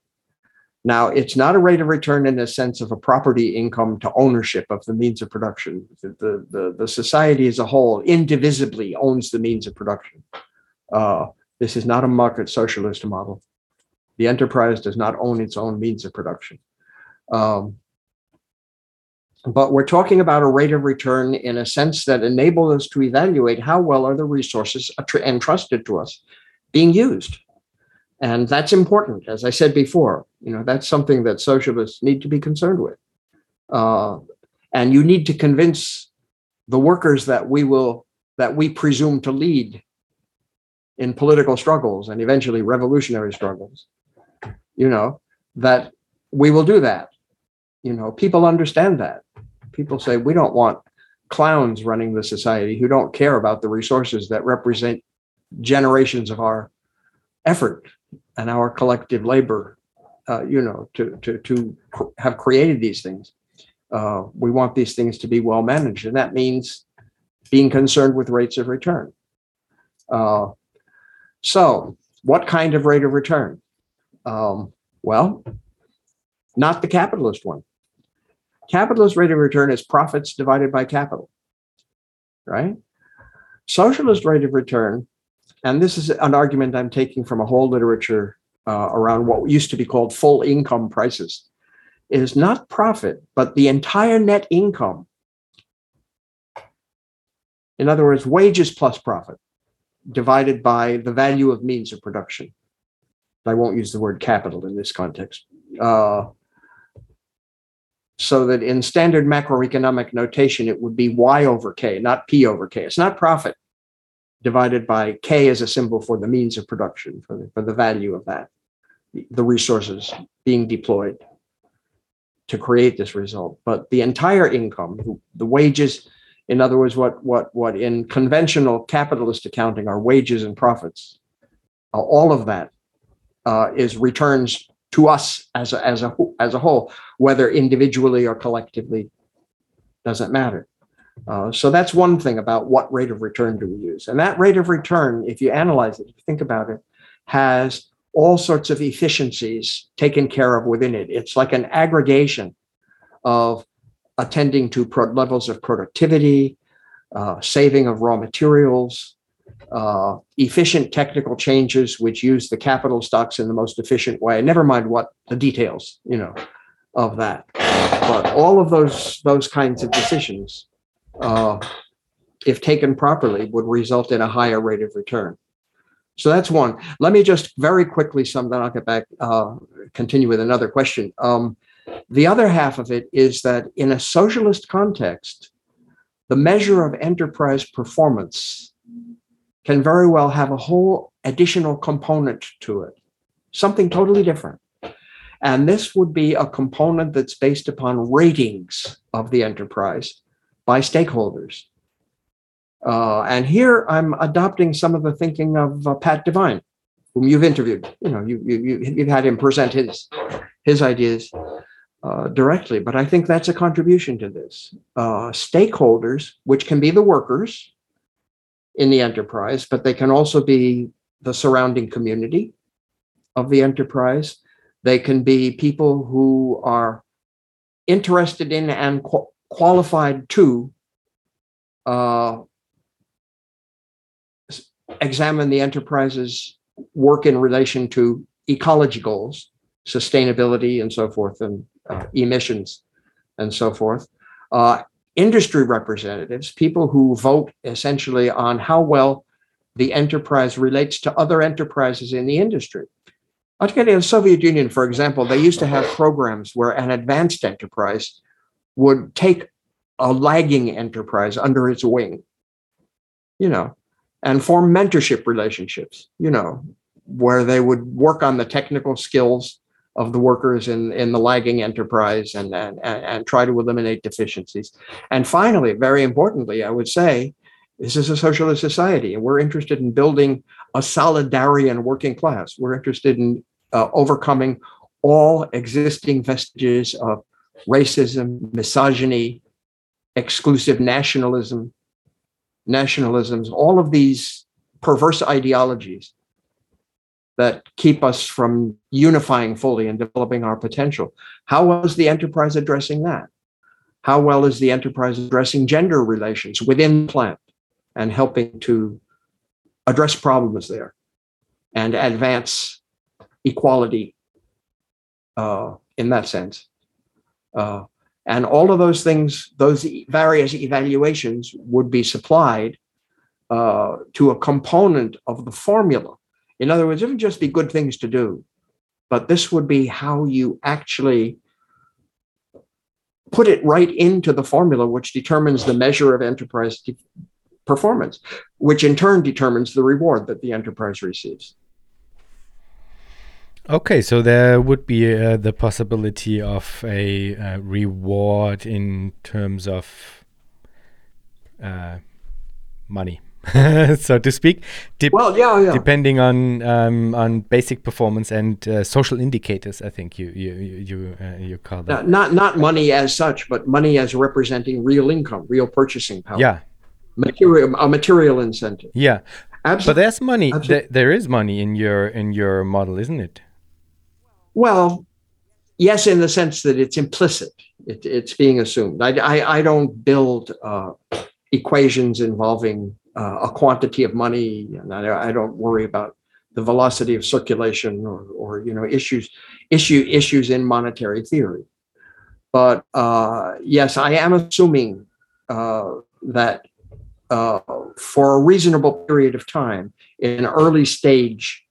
B: Now, it's not a rate of return in the sense of a property income to ownership of the means of production. The, the, the society as a whole indivisibly owns the means of production. Uh, this is not a market socialist model. The enterprise does not own its own means of production. Um, but we're talking about a rate of return in a sense that enables us to evaluate how well are the resources entrusted to us being used and that's important as i said before you know that's something that socialists need to be concerned with. Uh, and you need to convince the workers that we will that we presume to lead in political struggles and eventually revolutionary struggles you know that we will do that. You know people understand that. People say we don't want clowns running the society who don't care about the resources that represent generations of our effort and our collective labor, uh, you know, to to to have created these things. Uh, we want these things to be well managed, and that means being concerned with rates of return. Uh, so, what kind of rate of return? Um, well, not the capitalist one. Capitalist rate of return is profits divided by capital, right? Socialist rate of return and this is an argument I'm taking from a whole literature uh, around what used to be called full income prices, is not profit, but the entire net income. In other words, wages plus profit divided by the value of means of production. I won't use the word capital in this context. Uh, so that in standard macroeconomic notation, it would be Y over K, not P over K. It's not profit divided by K as a symbol for the means of production, for the, for the value of that, the resources being deployed to create this result. But the entire income, the wages, in other words, what, what, what in conventional capitalist accounting are wages and profits, uh, all of that uh, is returns to us as a, as a as a whole, whether individually or collectively, doesn't matter. Uh, so that's one thing about what rate of return do we use, and that rate of return, if you analyze it, if you think about it, has all sorts of efficiencies taken care of within it. It's like an aggregation of attending to pro- levels of productivity, uh, saving of raw materials, uh, efficient technical changes which use the capital stocks in the most efficient way. Never mind what the details, you know, of that. But all of those those kinds of decisions, uh, if taken properly, would result in a higher rate of return. So that's one. Let me just very quickly sum that. I'll get back. Uh, continue with another question. Um, the other half of it is that in a socialist context, the measure of enterprise performance can very well have a whole additional component to it, something totally different. And this would be a component that's based upon ratings of the enterprise by stakeholders. Uh, and here I'm adopting some of the thinking of uh, Pat Devine, whom you've interviewed. You know, you, you, you've had him present his, his ideas uh, directly, but I think that's a contribution to this. Uh, stakeholders, which can be the workers, in the enterprise, but they can also be the surrounding community of the enterprise. They can be people who are interested in and qualified to uh, examine the enterprise's work in relation to ecology goals, sustainability, and so forth, and uh, emissions, and so forth. Uh, industry representatives, people who vote essentially on how well the enterprise relates to other enterprises in the industry. I'll get in the Soviet Union, for example, they used to have programs where an advanced enterprise would take a lagging enterprise under its wing, you know, and form mentorship relationships, you know, where they would work on the technical skills of the workers in, in the lagging enterprise and, and, and try to eliminate deficiencies. And finally, very importantly, I would say, this is a socialist society, and we're interested in building a solidarian working class. We're interested in uh, overcoming all existing vestiges of racism, misogyny, exclusive nationalism, nationalisms, all of these perverse ideologies that keep us from unifying fully and developing our potential. How well is the enterprise addressing that? How well is the enterprise addressing gender relations within the plant and helping to address problems there and advance equality uh, in that sense? Uh, and all of those things, those various evaluations would be supplied uh, to a component of the formula in other words, it would just be good things to do, but this would be how you actually put it right into the formula, which determines the measure of enterprise de- performance, which in turn determines the reward that the enterprise receives.
A: Okay, so there would be uh, the possibility of a uh, reward in terms of uh, money. so to speak.
B: De well, yeah, yeah.
A: Depending on um, on basic performance and uh, social indicators, I think you you you uh, you call that.
B: Not not money as such, but money as representing real income, real purchasing power.
A: Yeah.
B: Material a material incentive.
A: Yeah. Absolutely. But there's money. Th there is money in your in your model, isn't it?
B: Well, yes, in the sense that it's implicit. It, it's being assumed. I, I, I don't build uh, equations involving uh, a quantity of money, and I, I, don't worry about the velocity of circulation or, or you know issues issue issues in monetary theory. But uh, yes, I am assuming uh, that uh, for a reasonable period of time, in early stage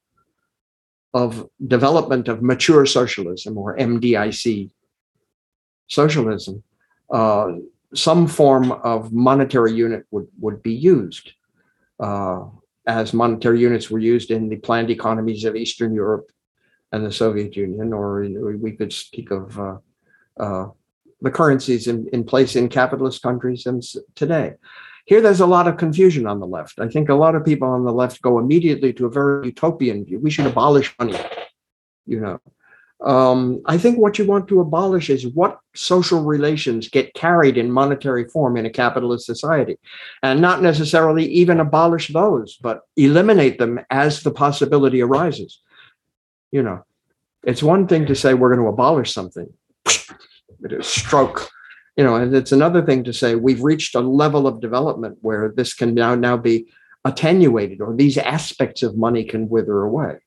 B: of development of mature socialism or MDIC socialism, uh, some form of monetary unit would, would be used, uh, as monetary units were used in the planned economies of Eastern Europe and the Soviet Union, or we could speak of uh, uh, the currencies in, in place in capitalist countries today. Here, there's a lot of confusion on the left. I think a lot of people on the left go immediately to a very utopian view. We should abolish money, you know. Um, I think what you want to abolish is what social relations get carried in monetary form in a capitalist society, and not necessarily even abolish those, but eliminate them as the possibility arises. You know, it's one thing to say we're going to abolish something, it is stroke you know, and it's another thing to say we've reached a level of development where this can now now be attenuated or these aspects of money can wither away.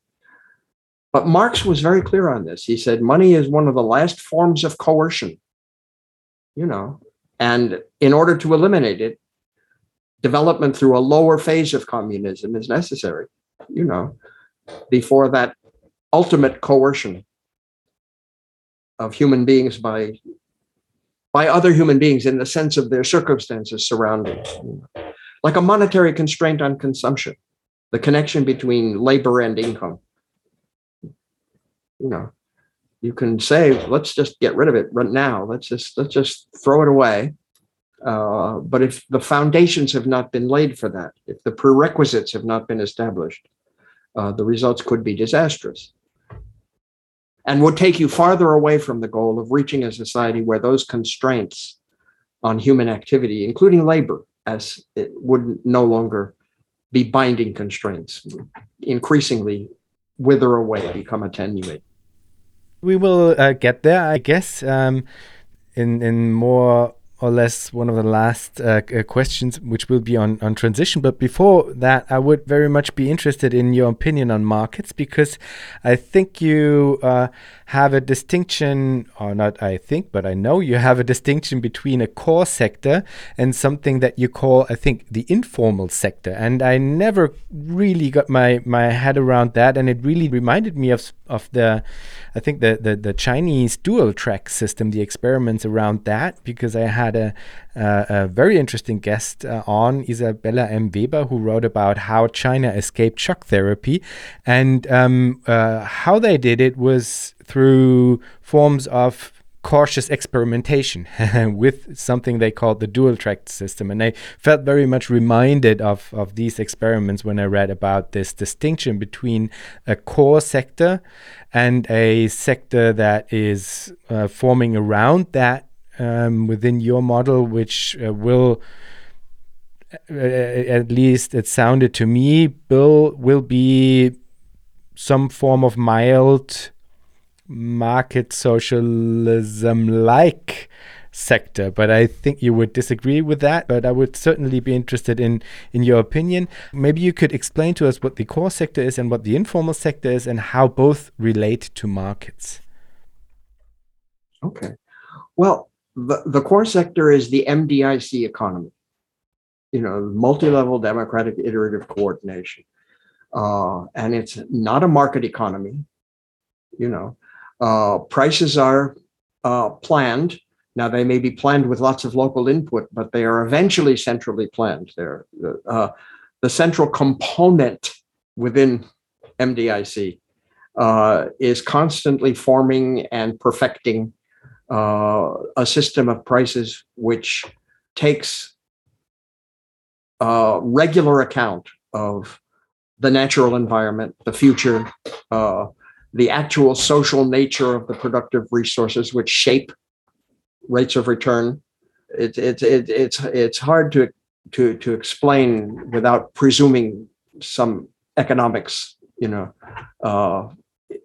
B: But Marx was very clear on this. He said money is one of the last forms of coercion. You know, and in order to eliminate it, development through a lower phase of communism is necessary, you know, before that ultimate coercion of human beings by by other human beings in the sense of their circumstances surrounding, like a monetary constraint on consumption, the connection between labor and income. You know, you can say, let's just get rid of it right now. Let's just let's just throw it away. Uh, but if the foundations have not been laid for that, if the prerequisites have not been established, uh, the results could be disastrous and would take you farther away from the goal of reaching a society where those constraints on human activity, including labor, as it would no longer be binding constraints, increasingly wither away, become attenuate.
A: We will uh, get there, I guess, um, in in more or less one of the last uh, uh, questions, which will be on, on transition. But before that, I would very much be interested in your opinion on markets because I think you uh, have a distinction, or not I think, but I know you have a distinction between a core sector and something that you call, I think, the informal sector. And I never really got my, my head around that. And it really reminded me of, of the, I think, the, the, the Chinese dual track system, the experiments around that, because I had had a, a very interesting guest uh, on, Isabella M. Weber, who wrote about how China escaped shock therapy. And um, uh, how they did it was through forms of cautious experimentation with something they called the dual track system. And I felt very much reminded of, of these experiments when I read about this distinction between a core sector and a sector that is uh, forming around that um, within your model, which uh, will, uh, at least it sounded to me, Bill will be some form of mild market socialism like sector. But i think you would disagree with that but i would certainly be interested in in your opinion. Maybe you could explain to us what the core sector is and what the informal sector is and how both relate to markets.
B: Okay. Well the, the core sector is the MDIC economy, you know, multi-level democratic iterative coordination. Uh, and it's not a market economy, you know. Uh, prices are uh, planned. Now they may be planned with lots of local input, but they are eventually centrally planned. They're uh, the central component within MDIC uh, is constantly forming and perfecting uh, a system of prices which takes a regular account of the natural environment, the future, uh, the actual social nature of the productive resources which shape rates of return. It, it, it, it's it's hard to to to explain without presuming some economics, you know, uh,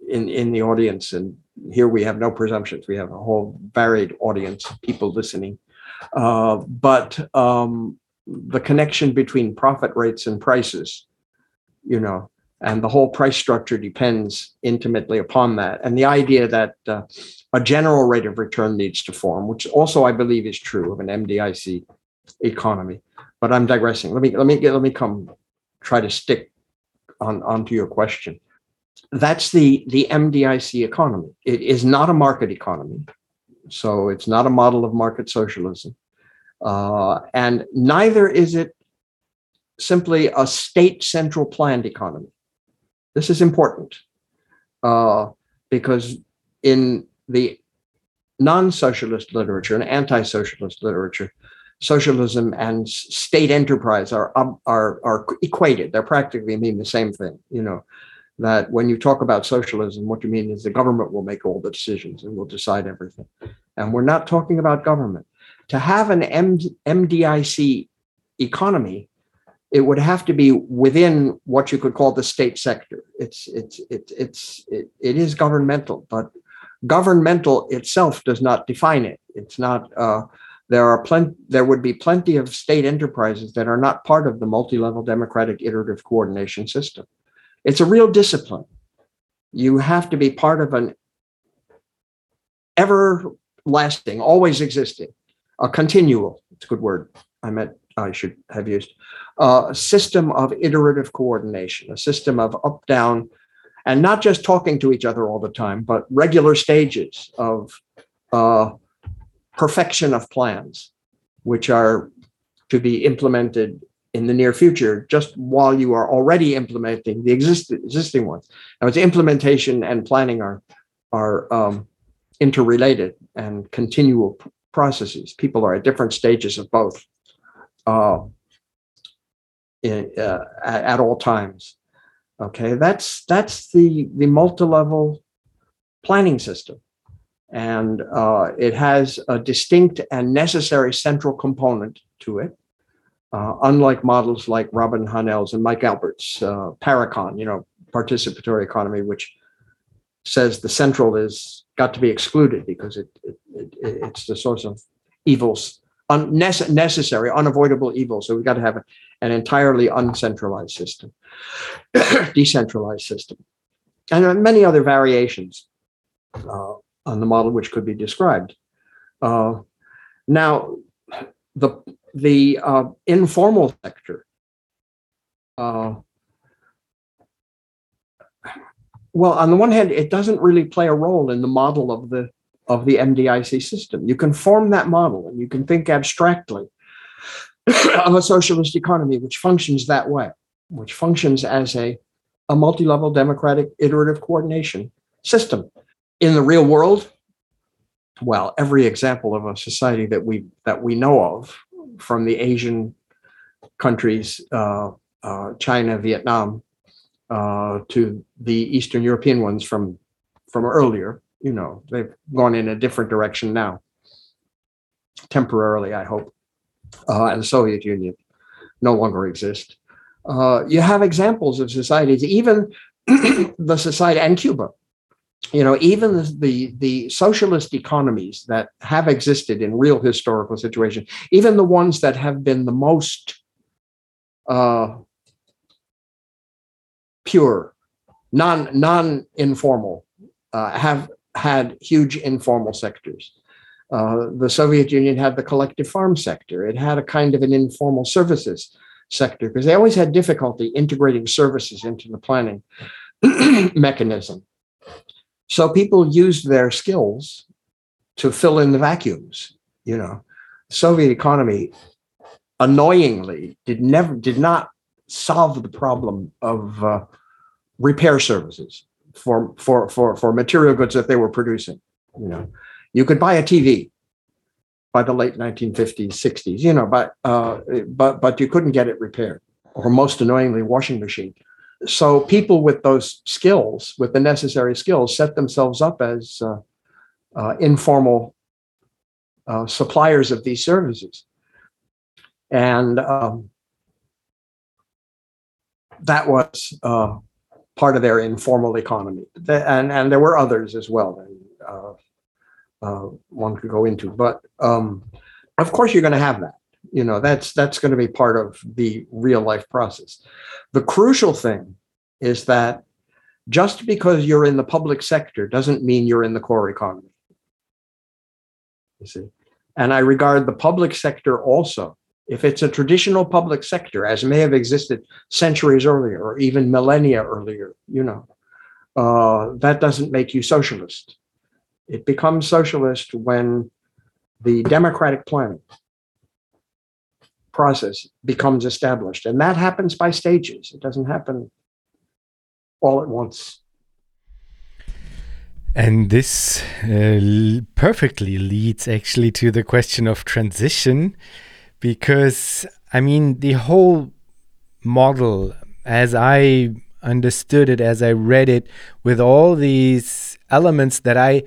B: in in the audience and here we have no presumptions. We have a whole varied audience, people listening. Uh, but um, the connection between profit rates and prices, you know, and the whole price structure depends intimately upon that. And the idea that uh, a general rate of return needs to form, which also I believe is true of an MDIC economy. But I'm digressing. Let me let me get let me come try to stick on onto your question. That's the the MDIC economy. It is not a market economy, so it's not a model of market socialism, uh, and neither is it simply a state central planned economy. This is important uh, because in the non-socialist literature and anti-socialist literature, socialism and state enterprise are are are equated. They're practically mean the same thing. You know that when you talk about socialism, what you mean is the government will make all the decisions and will decide everything. And we're not talking about government. To have an M- MDIC economy, it would have to be within what you could call the state sector. It's it's it's it's it, it is governmental, but governmental itself does not define it. It's not. Uh, there are plenty. There would be plenty of state enterprises that are not part of the multi-level democratic iterative coordination system. It's a real discipline. You have to be part of an everlasting, always existing, a continual. It's a good word. I meant I should have used a system of iterative coordination, a system of up down and not just talking to each other all the time, but regular stages of uh, perfection of plans, which are to be implemented in the near future, just while you are already implementing the exist- existing ones. Now, its implementation and planning are are um, interrelated and continual processes. People are at different stages of both uh, in, uh, at, at all times. Okay, that's that's the the multi-level planning system, and uh, it has a distinct and necessary central component to it. Uh, unlike models like Robin Hahnel's and Mike Albert's uh, Parecon, you know, participatory economy, which says the central is got to be excluded because it, it, it it's the source of evils, unnecessary, unavoidable evil. So we've got to have an entirely uncentralized system. decentralized system. And many other variations uh, on the model which could be described. Uh, now, the, the uh, informal sector, uh, well, on the one hand, it doesn't really play a role in the model of the of the MDIC system. You can form that model and you can think abstractly of a socialist economy which functions that way which functions as a, a multi level democratic iterative coordination system. In the real world, well, every example of a society that we that we know of, from the Asian countries, uh, uh, China, Vietnam, uh, to the Eastern European ones from from earlier, you know, they've gone in a different direction now, temporarily, I hope. Uh, and the Soviet Union no longer exist. Uh, you have examples of societies, even the society and Cuba. You know, even the, the, the socialist economies that have existed in real historical situations, even the ones that have been the most uh, pure, non non informal, uh, have had huge informal sectors. Uh, the Soviet Union had the collective farm sector. It had a kind of an informal services sector because they always had difficulty integrating services into the planning mechanism. So people used their skills to fill in the vacuums. You know, Soviet economy annoyingly did never did not solve the problem of uh, repair services for for for for material goods that they were producing. You know, you could buy a TV by the late 1950s, 60s, you know, but uh, but but you couldn't get it repaired, or most annoyingly, washing machine. So people with those skills, with the necessary skills, set themselves up as uh, uh, informal uh, suppliers of these services, and um, that was uh, part of their informal economy. And and there were others as well. Uh, uh, one could go into. But um, of course, you're going to have that. You know, that's that's going to be part of the real life process. The crucial thing is that just because you're in the public sector doesn't mean you're in the core economy. You see, and I regard the public sector also if it's a traditional public sector, as may have existed centuries earlier or even millennia earlier, you know, uh, that doesn't make you socialist. It becomes socialist when the democratic planning process becomes established. And that happens by stages, it doesn't happen all at once.
A: And this uh, perfectly leads actually to the question of transition because I mean the whole model as I understood it as I read it with all these elements that I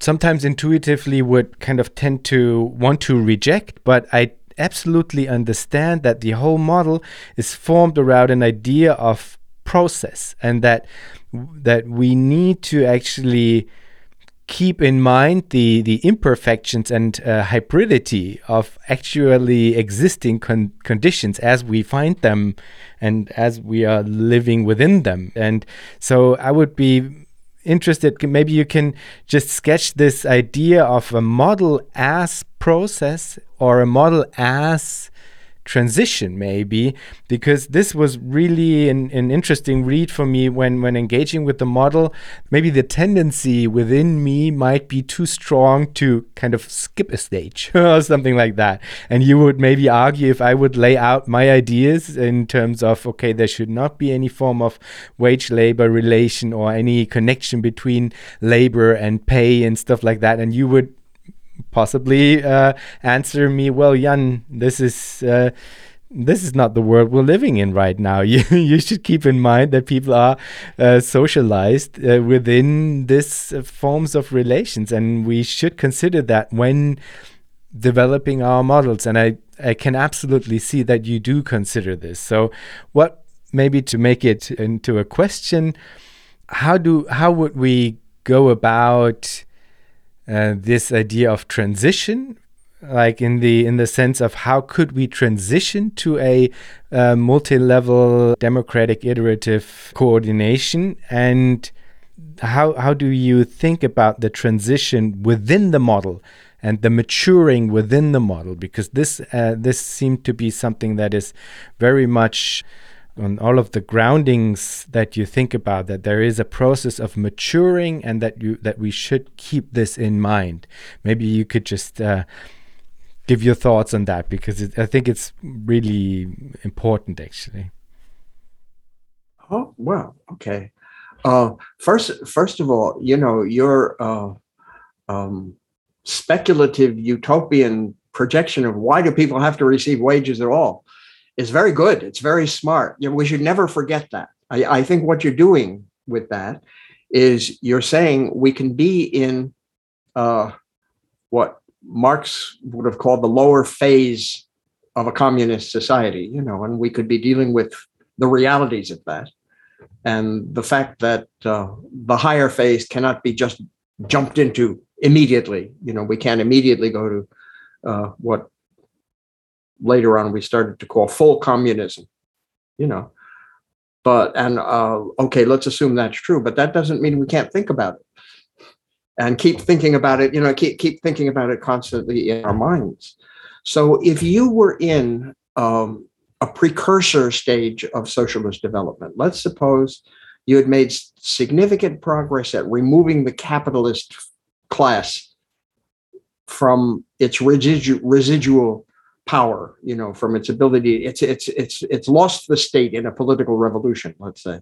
A: sometimes intuitively would kind of tend to want to reject but I absolutely understand that the whole model is formed around an idea of process and that that we need to actually keep in mind the, the imperfections and uh, hybridity of actually existing con conditions as we find them and as we are living within them. And so I would be interested, maybe you can just sketch this idea of a model as process or a model as transition maybe because this was really an, an interesting read for me when when engaging with the model. Maybe the tendency within me might be too strong to kind of skip a stage or something like that. And you would maybe argue if i would lay out my ideas in terms of okay there should not be any form of wage labor relation or any connection between labor and pay and stuff like that. And you would possibly uh, answer me, well, Jan, this is. Uh, this is not the world we're living in right now. You you should keep in mind that people are uh, socialized uh, within this uh, forms of relations, and we should consider that when developing our models. And I I can absolutely see that you do consider this. So, what maybe to make it into a question, how do how would we go about uh, this idea of transition like in the in the sense of how could we transition to a uh, multi-level democratic iterative coordination? And how how do you think about the transition within the model and the maturing within the model? Because this uh, this seemed to be something that is very much on all of the groundings that you think about that there is a process of maturing and that you that we should keep this in mind. Maybe you could just uh, give your thoughts on that because it, i think it's really important actually.
B: Oh well okay. Uh, first first of all you know your uh, um, speculative utopian projection of why do people have to receive wages at all is very good. It's very smart. We should never forget that. I, I think what you're doing with that is you're saying we can be in uh, what Marx would have called the lower phase of a communist society, you know, and we could be dealing with the realities of that. And the fact that uh, the higher phase cannot be just jumped into immediately. You know, we can't immediately go to uh, what later on we started to call full communism you know? But and uh, okay let's assume that's true but that doesn't mean we can't think about it. And keep thinking about it you know keep keep thinking about it constantly in our minds. So if you were in um, a precursor stage of socialist development let's suppose you had made significant progress at removing the capitalist class from its residu- residual power you know from its ability it's it's it's it's lost the state in a political revolution let's say.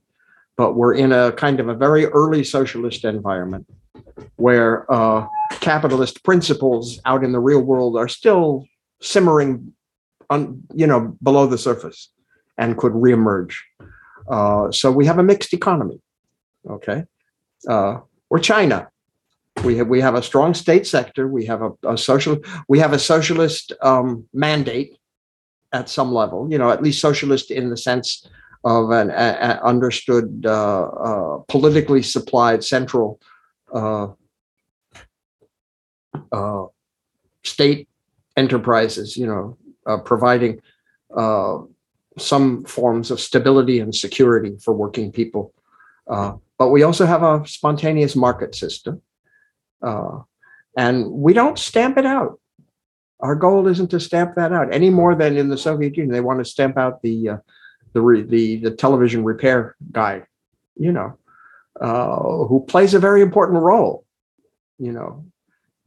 B: But we're in a kind of a very early socialist environment where uh, capitalist principles out in the real world are still simmering on you know below the surface and could reemerge. Uh, so we have a mixed economy okay? Uh, or china we have we have a strong state sector. We have a, a social we have a socialist um, mandate at some level. You know, at least socialist in the sense of an a, a understood uh, uh, politically supplied central uh, uh state enterprises. You know, uh, providing uh, some forms of stability and security for working people. Uh, but we also have a spontaneous market system. Uh, and we don't stamp it out. Our goal isn't to stamp that out any more than in the Soviet Union. They want to stamp out the uh, the, re- the the television repair guy, you know, uh, who plays a very important role. You know,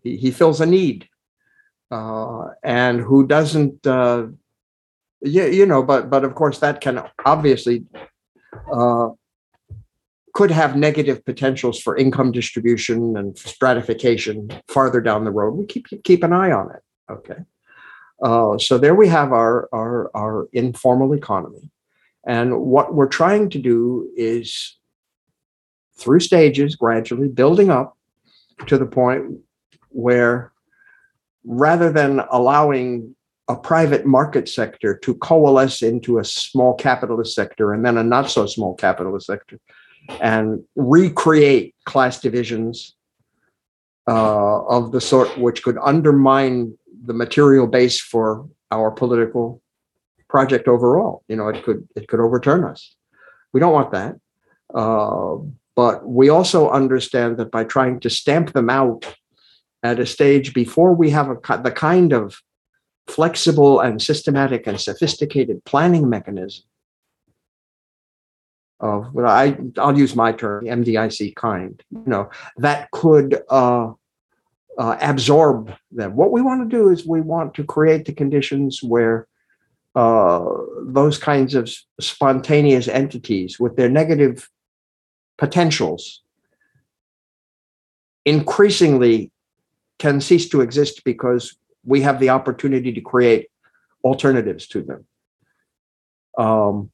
B: he, he fills a need, uh, and who doesn't. Uh, yeah, you know, but but of course that can obviously uh, could have negative potentials for income distribution and stratification farther down the road. We keep keep an eye on it. Okay. Uh, so there we have our, our, our informal economy. And what we're trying to do is through stages, gradually building up to the point where rather than allowing a private market sector to coalesce into a small capitalist sector and then a not so small capitalist sector and recreate class divisions uh, of the sort which could undermine the material base for our political project overall. You know, it could it could overturn us. We don't want that. Uh, but we also understand that by trying to stamp them out at a stage before we have a, the kind of flexible and systematic and sophisticated planning mechanism of what I I'll use my term MDIC kind, you know, that could uh, uh, absorb them. What we want to do is we want to create the conditions where uh, those kinds of spontaneous entities with their negative potentials increasingly can cease to exist because we have the opportunity to create alternatives to them. Um,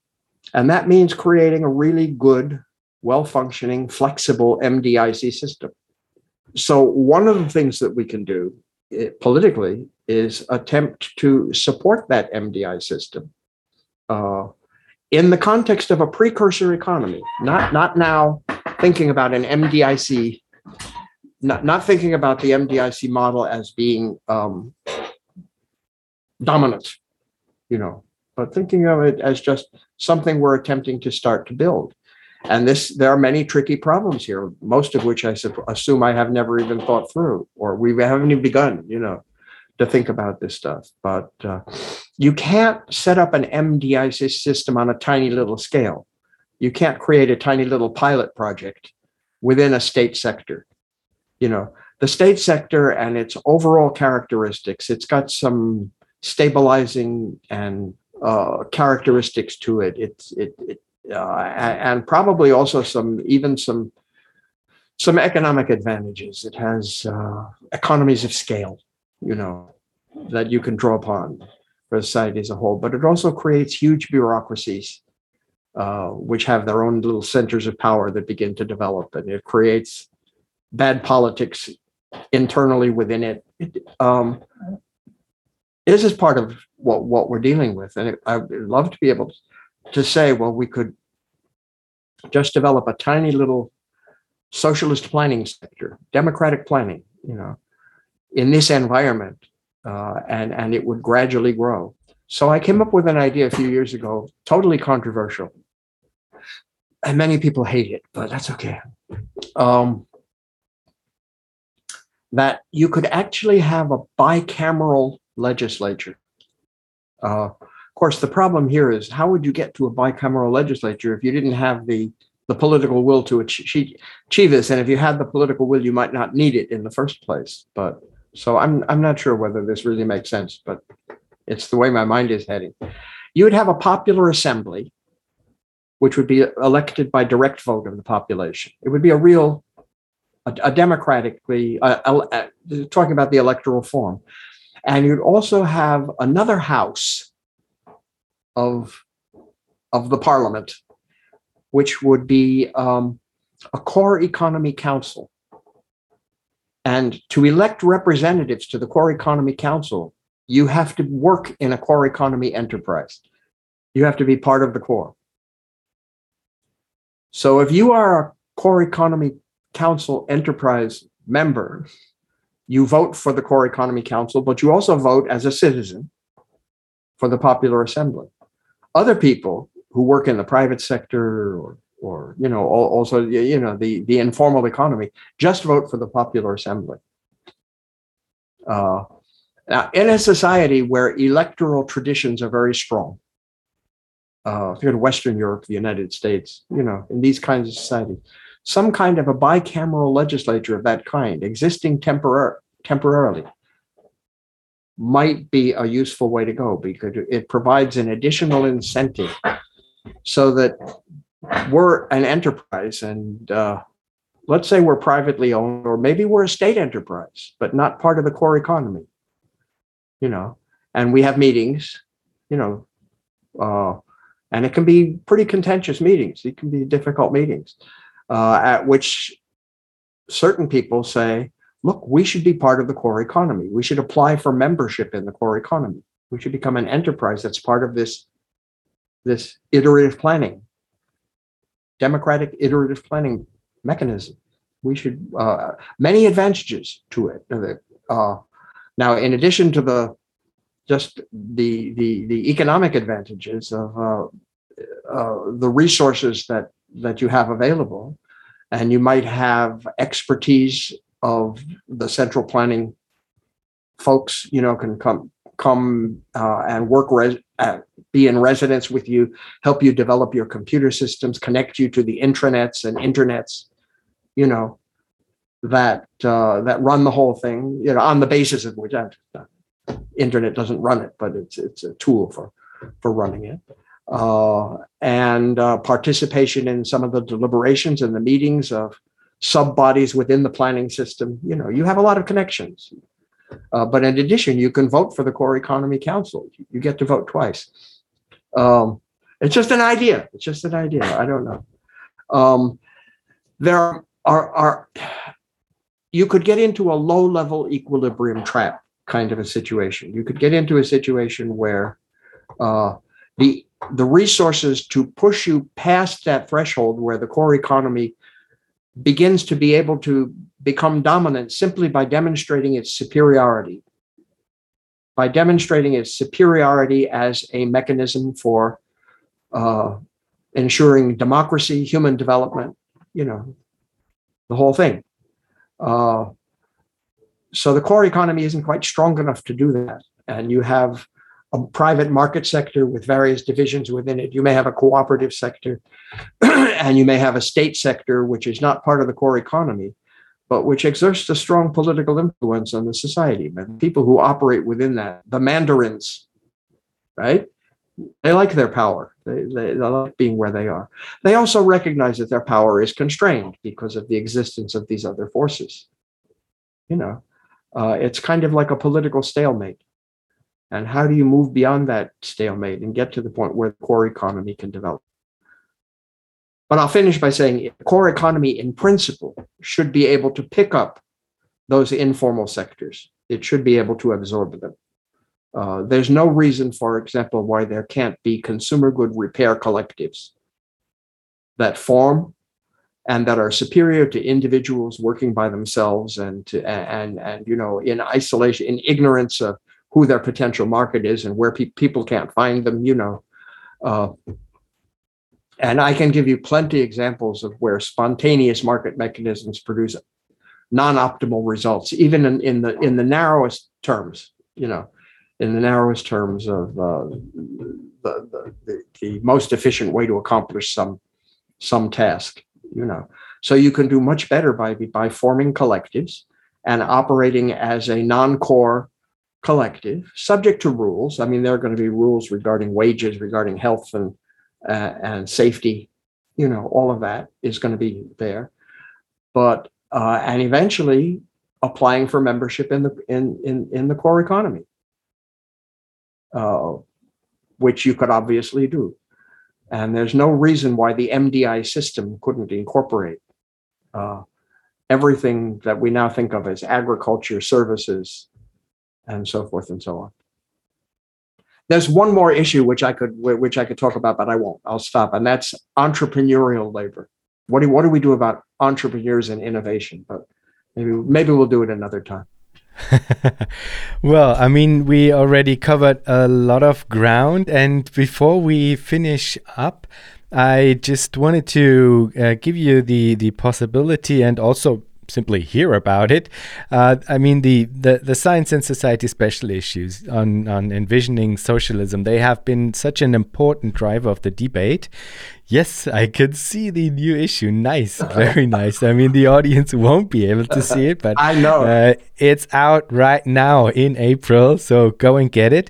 B: and that means creating a really good, well functioning, flexible MDIC system. So, one of the things that we can do eh, politically is attempt to support that MDI system uh, in the context of a precursor economy, not, not now thinking about an MDIC, not, not thinking about the MDIC model as being um, dominant, you know, but thinking of it as just something we're attempting to start to build. And this, there are many tricky problems here, most of which I assume I have never even thought through, or we haven't even begun, you know, to think about this stuff. But uh, you can't set up an MDIC system on a tiny little scale. You can't create a tiny little pilot project within a state sector. You know, the state sector and its overall characteristics, it's got some stabilizing and uh, characteristics to it. It's it, it uh, and probably also some even some some economic advantages. It has uh, economies of scale, you know, that you can draw upon for society as a whole. But it also creates huge bureaucracies, uh, which have their own little centers of power that begin to develop, and it creates bad politics internally within it. it um, this is part of what what we're dealing with, and I would love to be able to say, well, we could just develop a tiny little socialist planning sector, democratic planning, you know, in this environment, uh, and and it would gradually grow. So I came up with an idea a few years ago, totally controversial, and many people hate it, but that's okay. Um, that you could actually have a bicameral legislature. Uh, of course, the problem here is how would you get to a bicameral legislature if you didn't have the the political will to achieve, achieve this? And if you had the political will, you might not need it in the first place. But so I'm I'm not sure whether this really makes sense, but it's the way my mind is heading. You would have a popular assembly, which would be elected by direct vote of the population. It would be a real, a, a democratically, uh, uh, talking about the electoral form. And you'd also have another house of, of the parliament, which would be um, a core economy council. And to elect representatives to the core economy council, you have to work in a core economy enterprise. You have to be part of the core. So if you are a core economy council enterprise member, you vote for the core economy council, but you also vote as a citizen for the Popular Assembly. Other people who work in the private sector or or you know also you know the the informal economy just vote for the popular assembly uh, now in a society where electoral traditions are very strong uh, if you're in western europe the united states you know in these kinds of societies some kind of a bicameral legislature of that kind existing temporar- temporarily might be a useful way to go because it provides an additional incentive so that we're an enterprise and uh, let's say we're privately owned or maybe we're a state enterprise but not part of the core economy you know? And we have meetings you know uh, and it can be pretty contentious meetings. It can be difficult meetings uh, at which certain people say look we should be part of the core economy we should apply for membership in the core economy we should become an enterprise that's part of this this iterative planning democratic iterative planning mechanism. We should uh, many advantages to it. Uh, now, in addition to the just the the the economic advantages of uh, uh, the resources that that you have available, and you might have expertise of the central planning folks. You know, can come come uh, and work res- uh, be in residence with you, help you develop your computer systems, connect you to the intranets and internets, you know, that uh, that run the whole thing, you know, on the basis of which uh, internet doesn't run it, but it's it's a tool for for running it. Uh, and uh, participation in some of the deliberations and the meetings of sub bodies within the planning system. You know, you have a lot of connections. Uh, but in addition, you can vote for the Core Economy Council. You get to vote twice. Um, it's just an idea. It's just an idea. I don't know. Um, there are, are you could get into a low level equilibrium trap kind of a situation. You could get into a situation where uh, the the resources to push you past that threshold where the core economy begins to be able to become dominant simply by demonstrating its superiority, by demonstrating its superiority as a mechanism for uh, ensuring democracy, human development, you know, the whole thing. Uh, so the core economy isn't quite strong enough to do that. And you have a private market sector with various divisions within it. You may have a cooperative sector and you may have a state sector, which is not part of the core economy, but which exerts a strong political influence on the society. But people who operate within that, the mandarins, right? They like their power. They, they, they like being where they are. They also recognize that their power is constrained because of the existence of these other forces. You know, uh, it's kind of like a political stalemate. And how do you move beyond that stalemate and get to the point where the core economy can develop? But I'll finish by saying core economy in principle should be able to pick up those informal sectors. It should be able to absorb them. Uh, there's no reason, for example, why there can't be consumer good repair collectives that form and that are superior to individuals working by themselves and to, and and you know in isolation in ignorance of who their potential market is and where pe- people can't find them you know uh, and I can give you plenty examples of where spontaneous market mechanisms produce non-optimal results, even in, in the in the narrowest terms. You know, in the narrowest terms of uh, the, the the most efficient way to accomplish some some task. You know, so you can do much better by by forming collectives and operating as a non-core collective, subject to rules. I mean, there are going to be rules regarding wages, regarding health and uh, and safety, you know, all of that is going to be there. But uh, and eventually applying for membership in the in in in the core economy, uh, which you could obviously do. And there's no reason why the MDI system couldn't incorporate uh, everything that we now think of as agriculture, services, and so forth and so on. There's one more issue which I could which I could talk about, but I won't. I'll stop, and that's entrepreneurial labor. What do what do we do about entrepreneurs and innovation? But maybe maybe we'll do it another time.
A: well, I mean, we already covered a lot of ground. And before we finish up, I just wanted to uh, give you the, the possibility and also simply hear about it. Uh, I mean, the, the, the science and society special issues on, on envisioning socialism, they have been such an important driver of the debate. Yes, I could see the new issue. Nice, very nice. I mean, the audience won't be able to see it, but
B: I know
A: uh, it's out right now in April. So go and get it.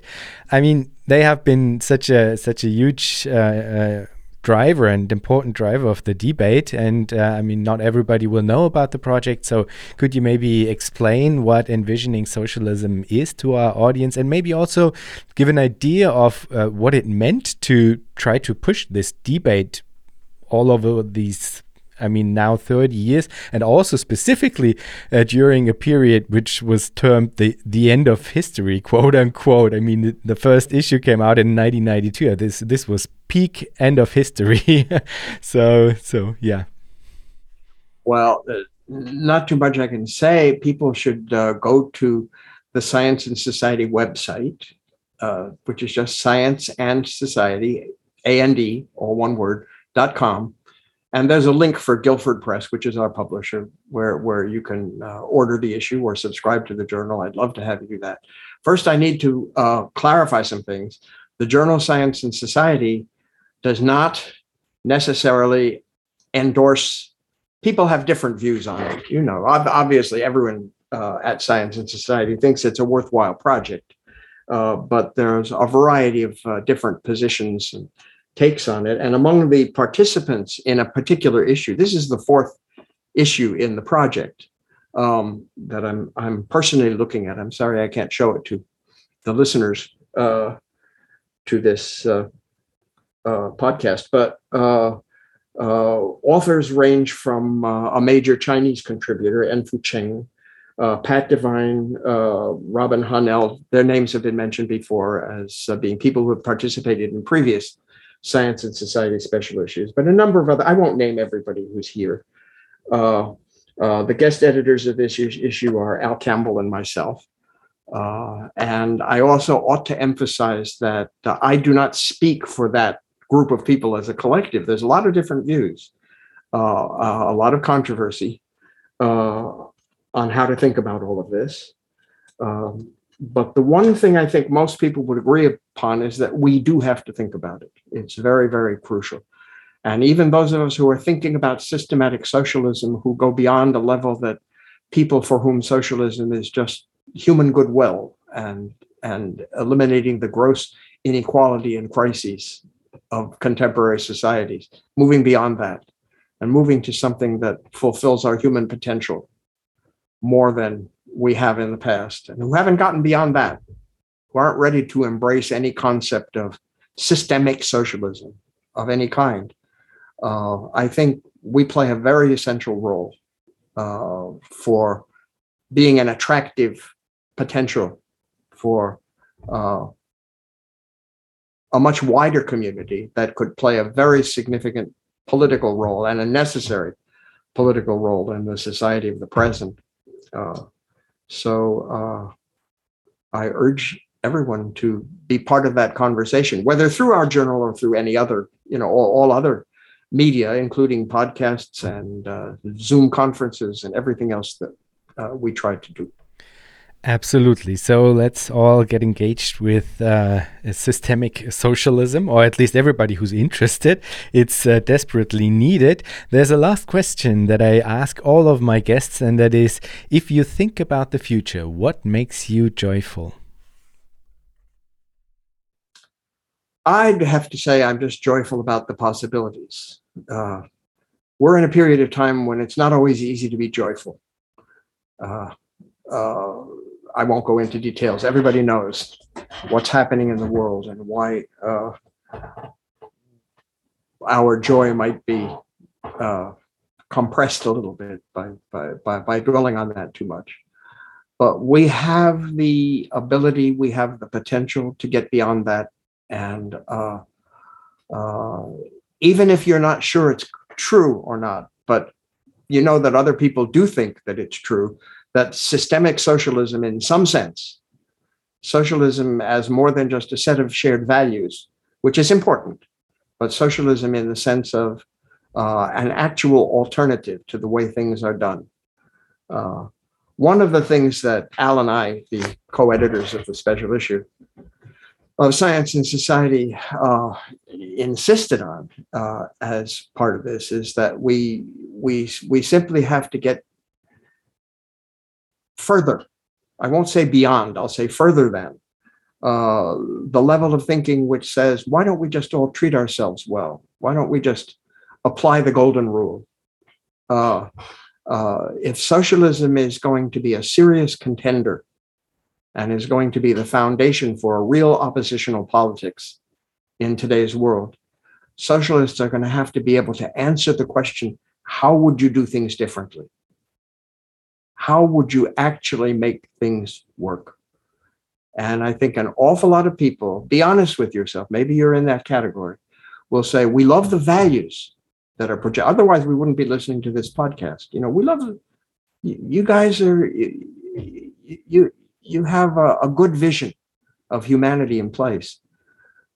A: I mean, they have been such a such a huge uh, uh driver and important driver of the debate. And uh, I mean, not everybody will know about the project. So, could you maybe explain what envisioning socialism is to our audience and maybe also give an idea of uh, what it meant to try to push this debate all over these I mean, now 30 years, and also specifically uh, during a period which was termed the, the end of history, quote unquote. I mean, the, the first issue came out in 1992. This this was peak end of history. so so yeah.
B: Well, uh, not too much I can say. People should uh, go to the Science and Society website, uh, which is just Science and Society, A A N D, D, all one word, dot com and there's a link for Guilford Press, which is our publisher, where, where you can uh, order the issue or subscribe to the journal. I'd love to have you do that. First, I need to uh, clarify some things. The journal Science and Society does not necessarily endorse, people have different views on it. You know, obviously, everyone uh, at Science and Society thinks it's a worthwhile project. Uh, but there's a variety of uh, different positions and takes on it. And among the participants in a particular issue, this is the fourth issue in the project um, that I'm I'm personally looking at. I'm sorry I can't show it to the listeners uh, to this uh, uh, podcast, but uh, uh, authors range from uh, a major Chinese contributor, Enfu Cheng, Pat Devine, Robin Hahnel. Their names have been mentioned before as being people who have participated in previous Science and Society special issues, but a number of other, I won't name everybody who's here. Uh, uh, the guest editors of this issue are Al Campbell and myself. Uh, and I also ought to emphasize that uh, I do not speak for that group of people as a collective. There's a lot of different views, uh, uh, a lot of controversy on how to think about all of this. Um, but the one thing I think most people would agree upon is that we do have to think about it. It's very, very crucial. And even those of us who are thinking about systematic socialism, who go beyond a level that people for whom socialism is just human goodwill and, and eliminating the gross inequality and crises of contemporary societies, moving beyond that and moving to something that fulfills our human potential more than we have in the past and who haven't gotten beyond that, who aren't ready to embrace any concept of systemic socialism of any kind. Uh, I think we play a very essential role uh, for being an attractive potential for uh, a much wider community that could play a very significant political role and a necessary political role in the society of the present. Uh, so uh, I urge everyone to be part of that conversation, whether through our journal or through any other, you know, all, all other media, including podcasts and uh, Zoom conferences and everything else that uh, we try to do.
A: Absolutely. So let's all get engaged with uh, systemic socialism, or at least everybody who's interested. It's uh, desperately needed. There's a last question that I ask all of my guests, and that is if you think about the future, what makes you joyful?
B: I'd have to say I'm just joyful about the possibilities. Uh, we're in a period of time when it's not always easy to be joyful. Uh, uh, I won't go into details. Everybody knows what's happening in the world and why uh, our joy might be uh, compressed a little bit by, by, by, by dwelling on that too much. But we have the ability, we have the potential to get beyond that. And uh, uh, even if you're not sure it's true or not, but you know that other people do think that it's true, that systemic socialism, in some sense, socialism as more than just a set of shared values, which is important, but socialism in the sense of uh, an actual alternative to the way things are done. Uh, one of the things that Al and I, the co editors of the special issue of Science and Society, uh, insisted on uh, as part of this is that we, we, we simply have to get further. I won't say beyond, I'll say further than uh, the level of thinking which says, why don't we just all treat ourselves well? Why don't we just apply the golden rule? Uh, uh, if socialism is going to be a serious contender and is going to be the foundation for a real oppositional politics in today's world, socialists are going to have to be able to answer the question how would you do things differently? How would you actually make things work? And I think an awful lot of people, be honest with yourself, maybe you're in that category, will say, We love the values that are projected. Otherwise, we wouldn't be listening to this podcast. You know, we love you guys are you you, you have a, a good vision of humanity in place,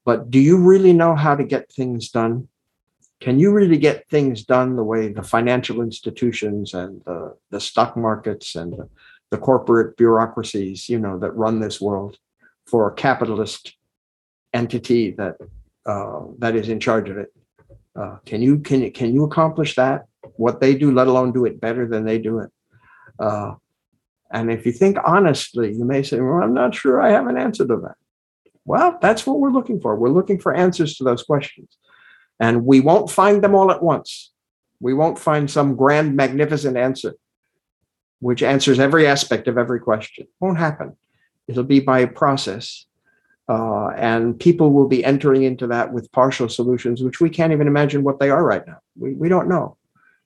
B: but do you really know how to get things done? Can you really get things done the way the financial institutions and the, the stock markets and the, the corporate bureaucracies, you know, that run this world for a capitalist entity that uh, that is in charge of it? Uh, can you can can you accomplish that? What they do, let alone do it better than they do it. Uh, and if you think honestly, you may say, "Well, I'm not sure I have an answer to that." Well, that's what we're looking for. We're looking for answers to those questions, and we won't find them all at once. We won't find some grand, magnificent answer, which answers every aspect of every question. Won't happen. It'll be by process uh, and people will be entering into that with partial solutions, which we can't even imagine what they are right now. We, we don't know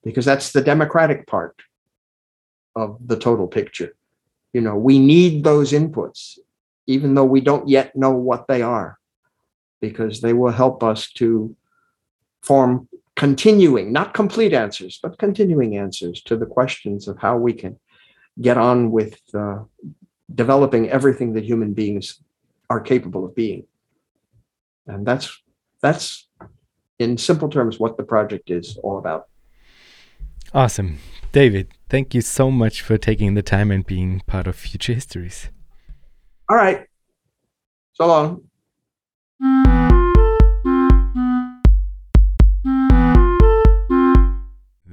B: because that's the democratic part of the total picture. You know, we need those inputs, even though we don't yet know what they are, because they will help us to form continuing, not complete answers, but continuing answers to the questions of how we can get on with uh, developing everything that human beings are capable of being. And that's that's in simple terms what the project is all about.
A: Awesome. David, thank you so much for taking the time and being part of Future Histories.
B: All right. So long.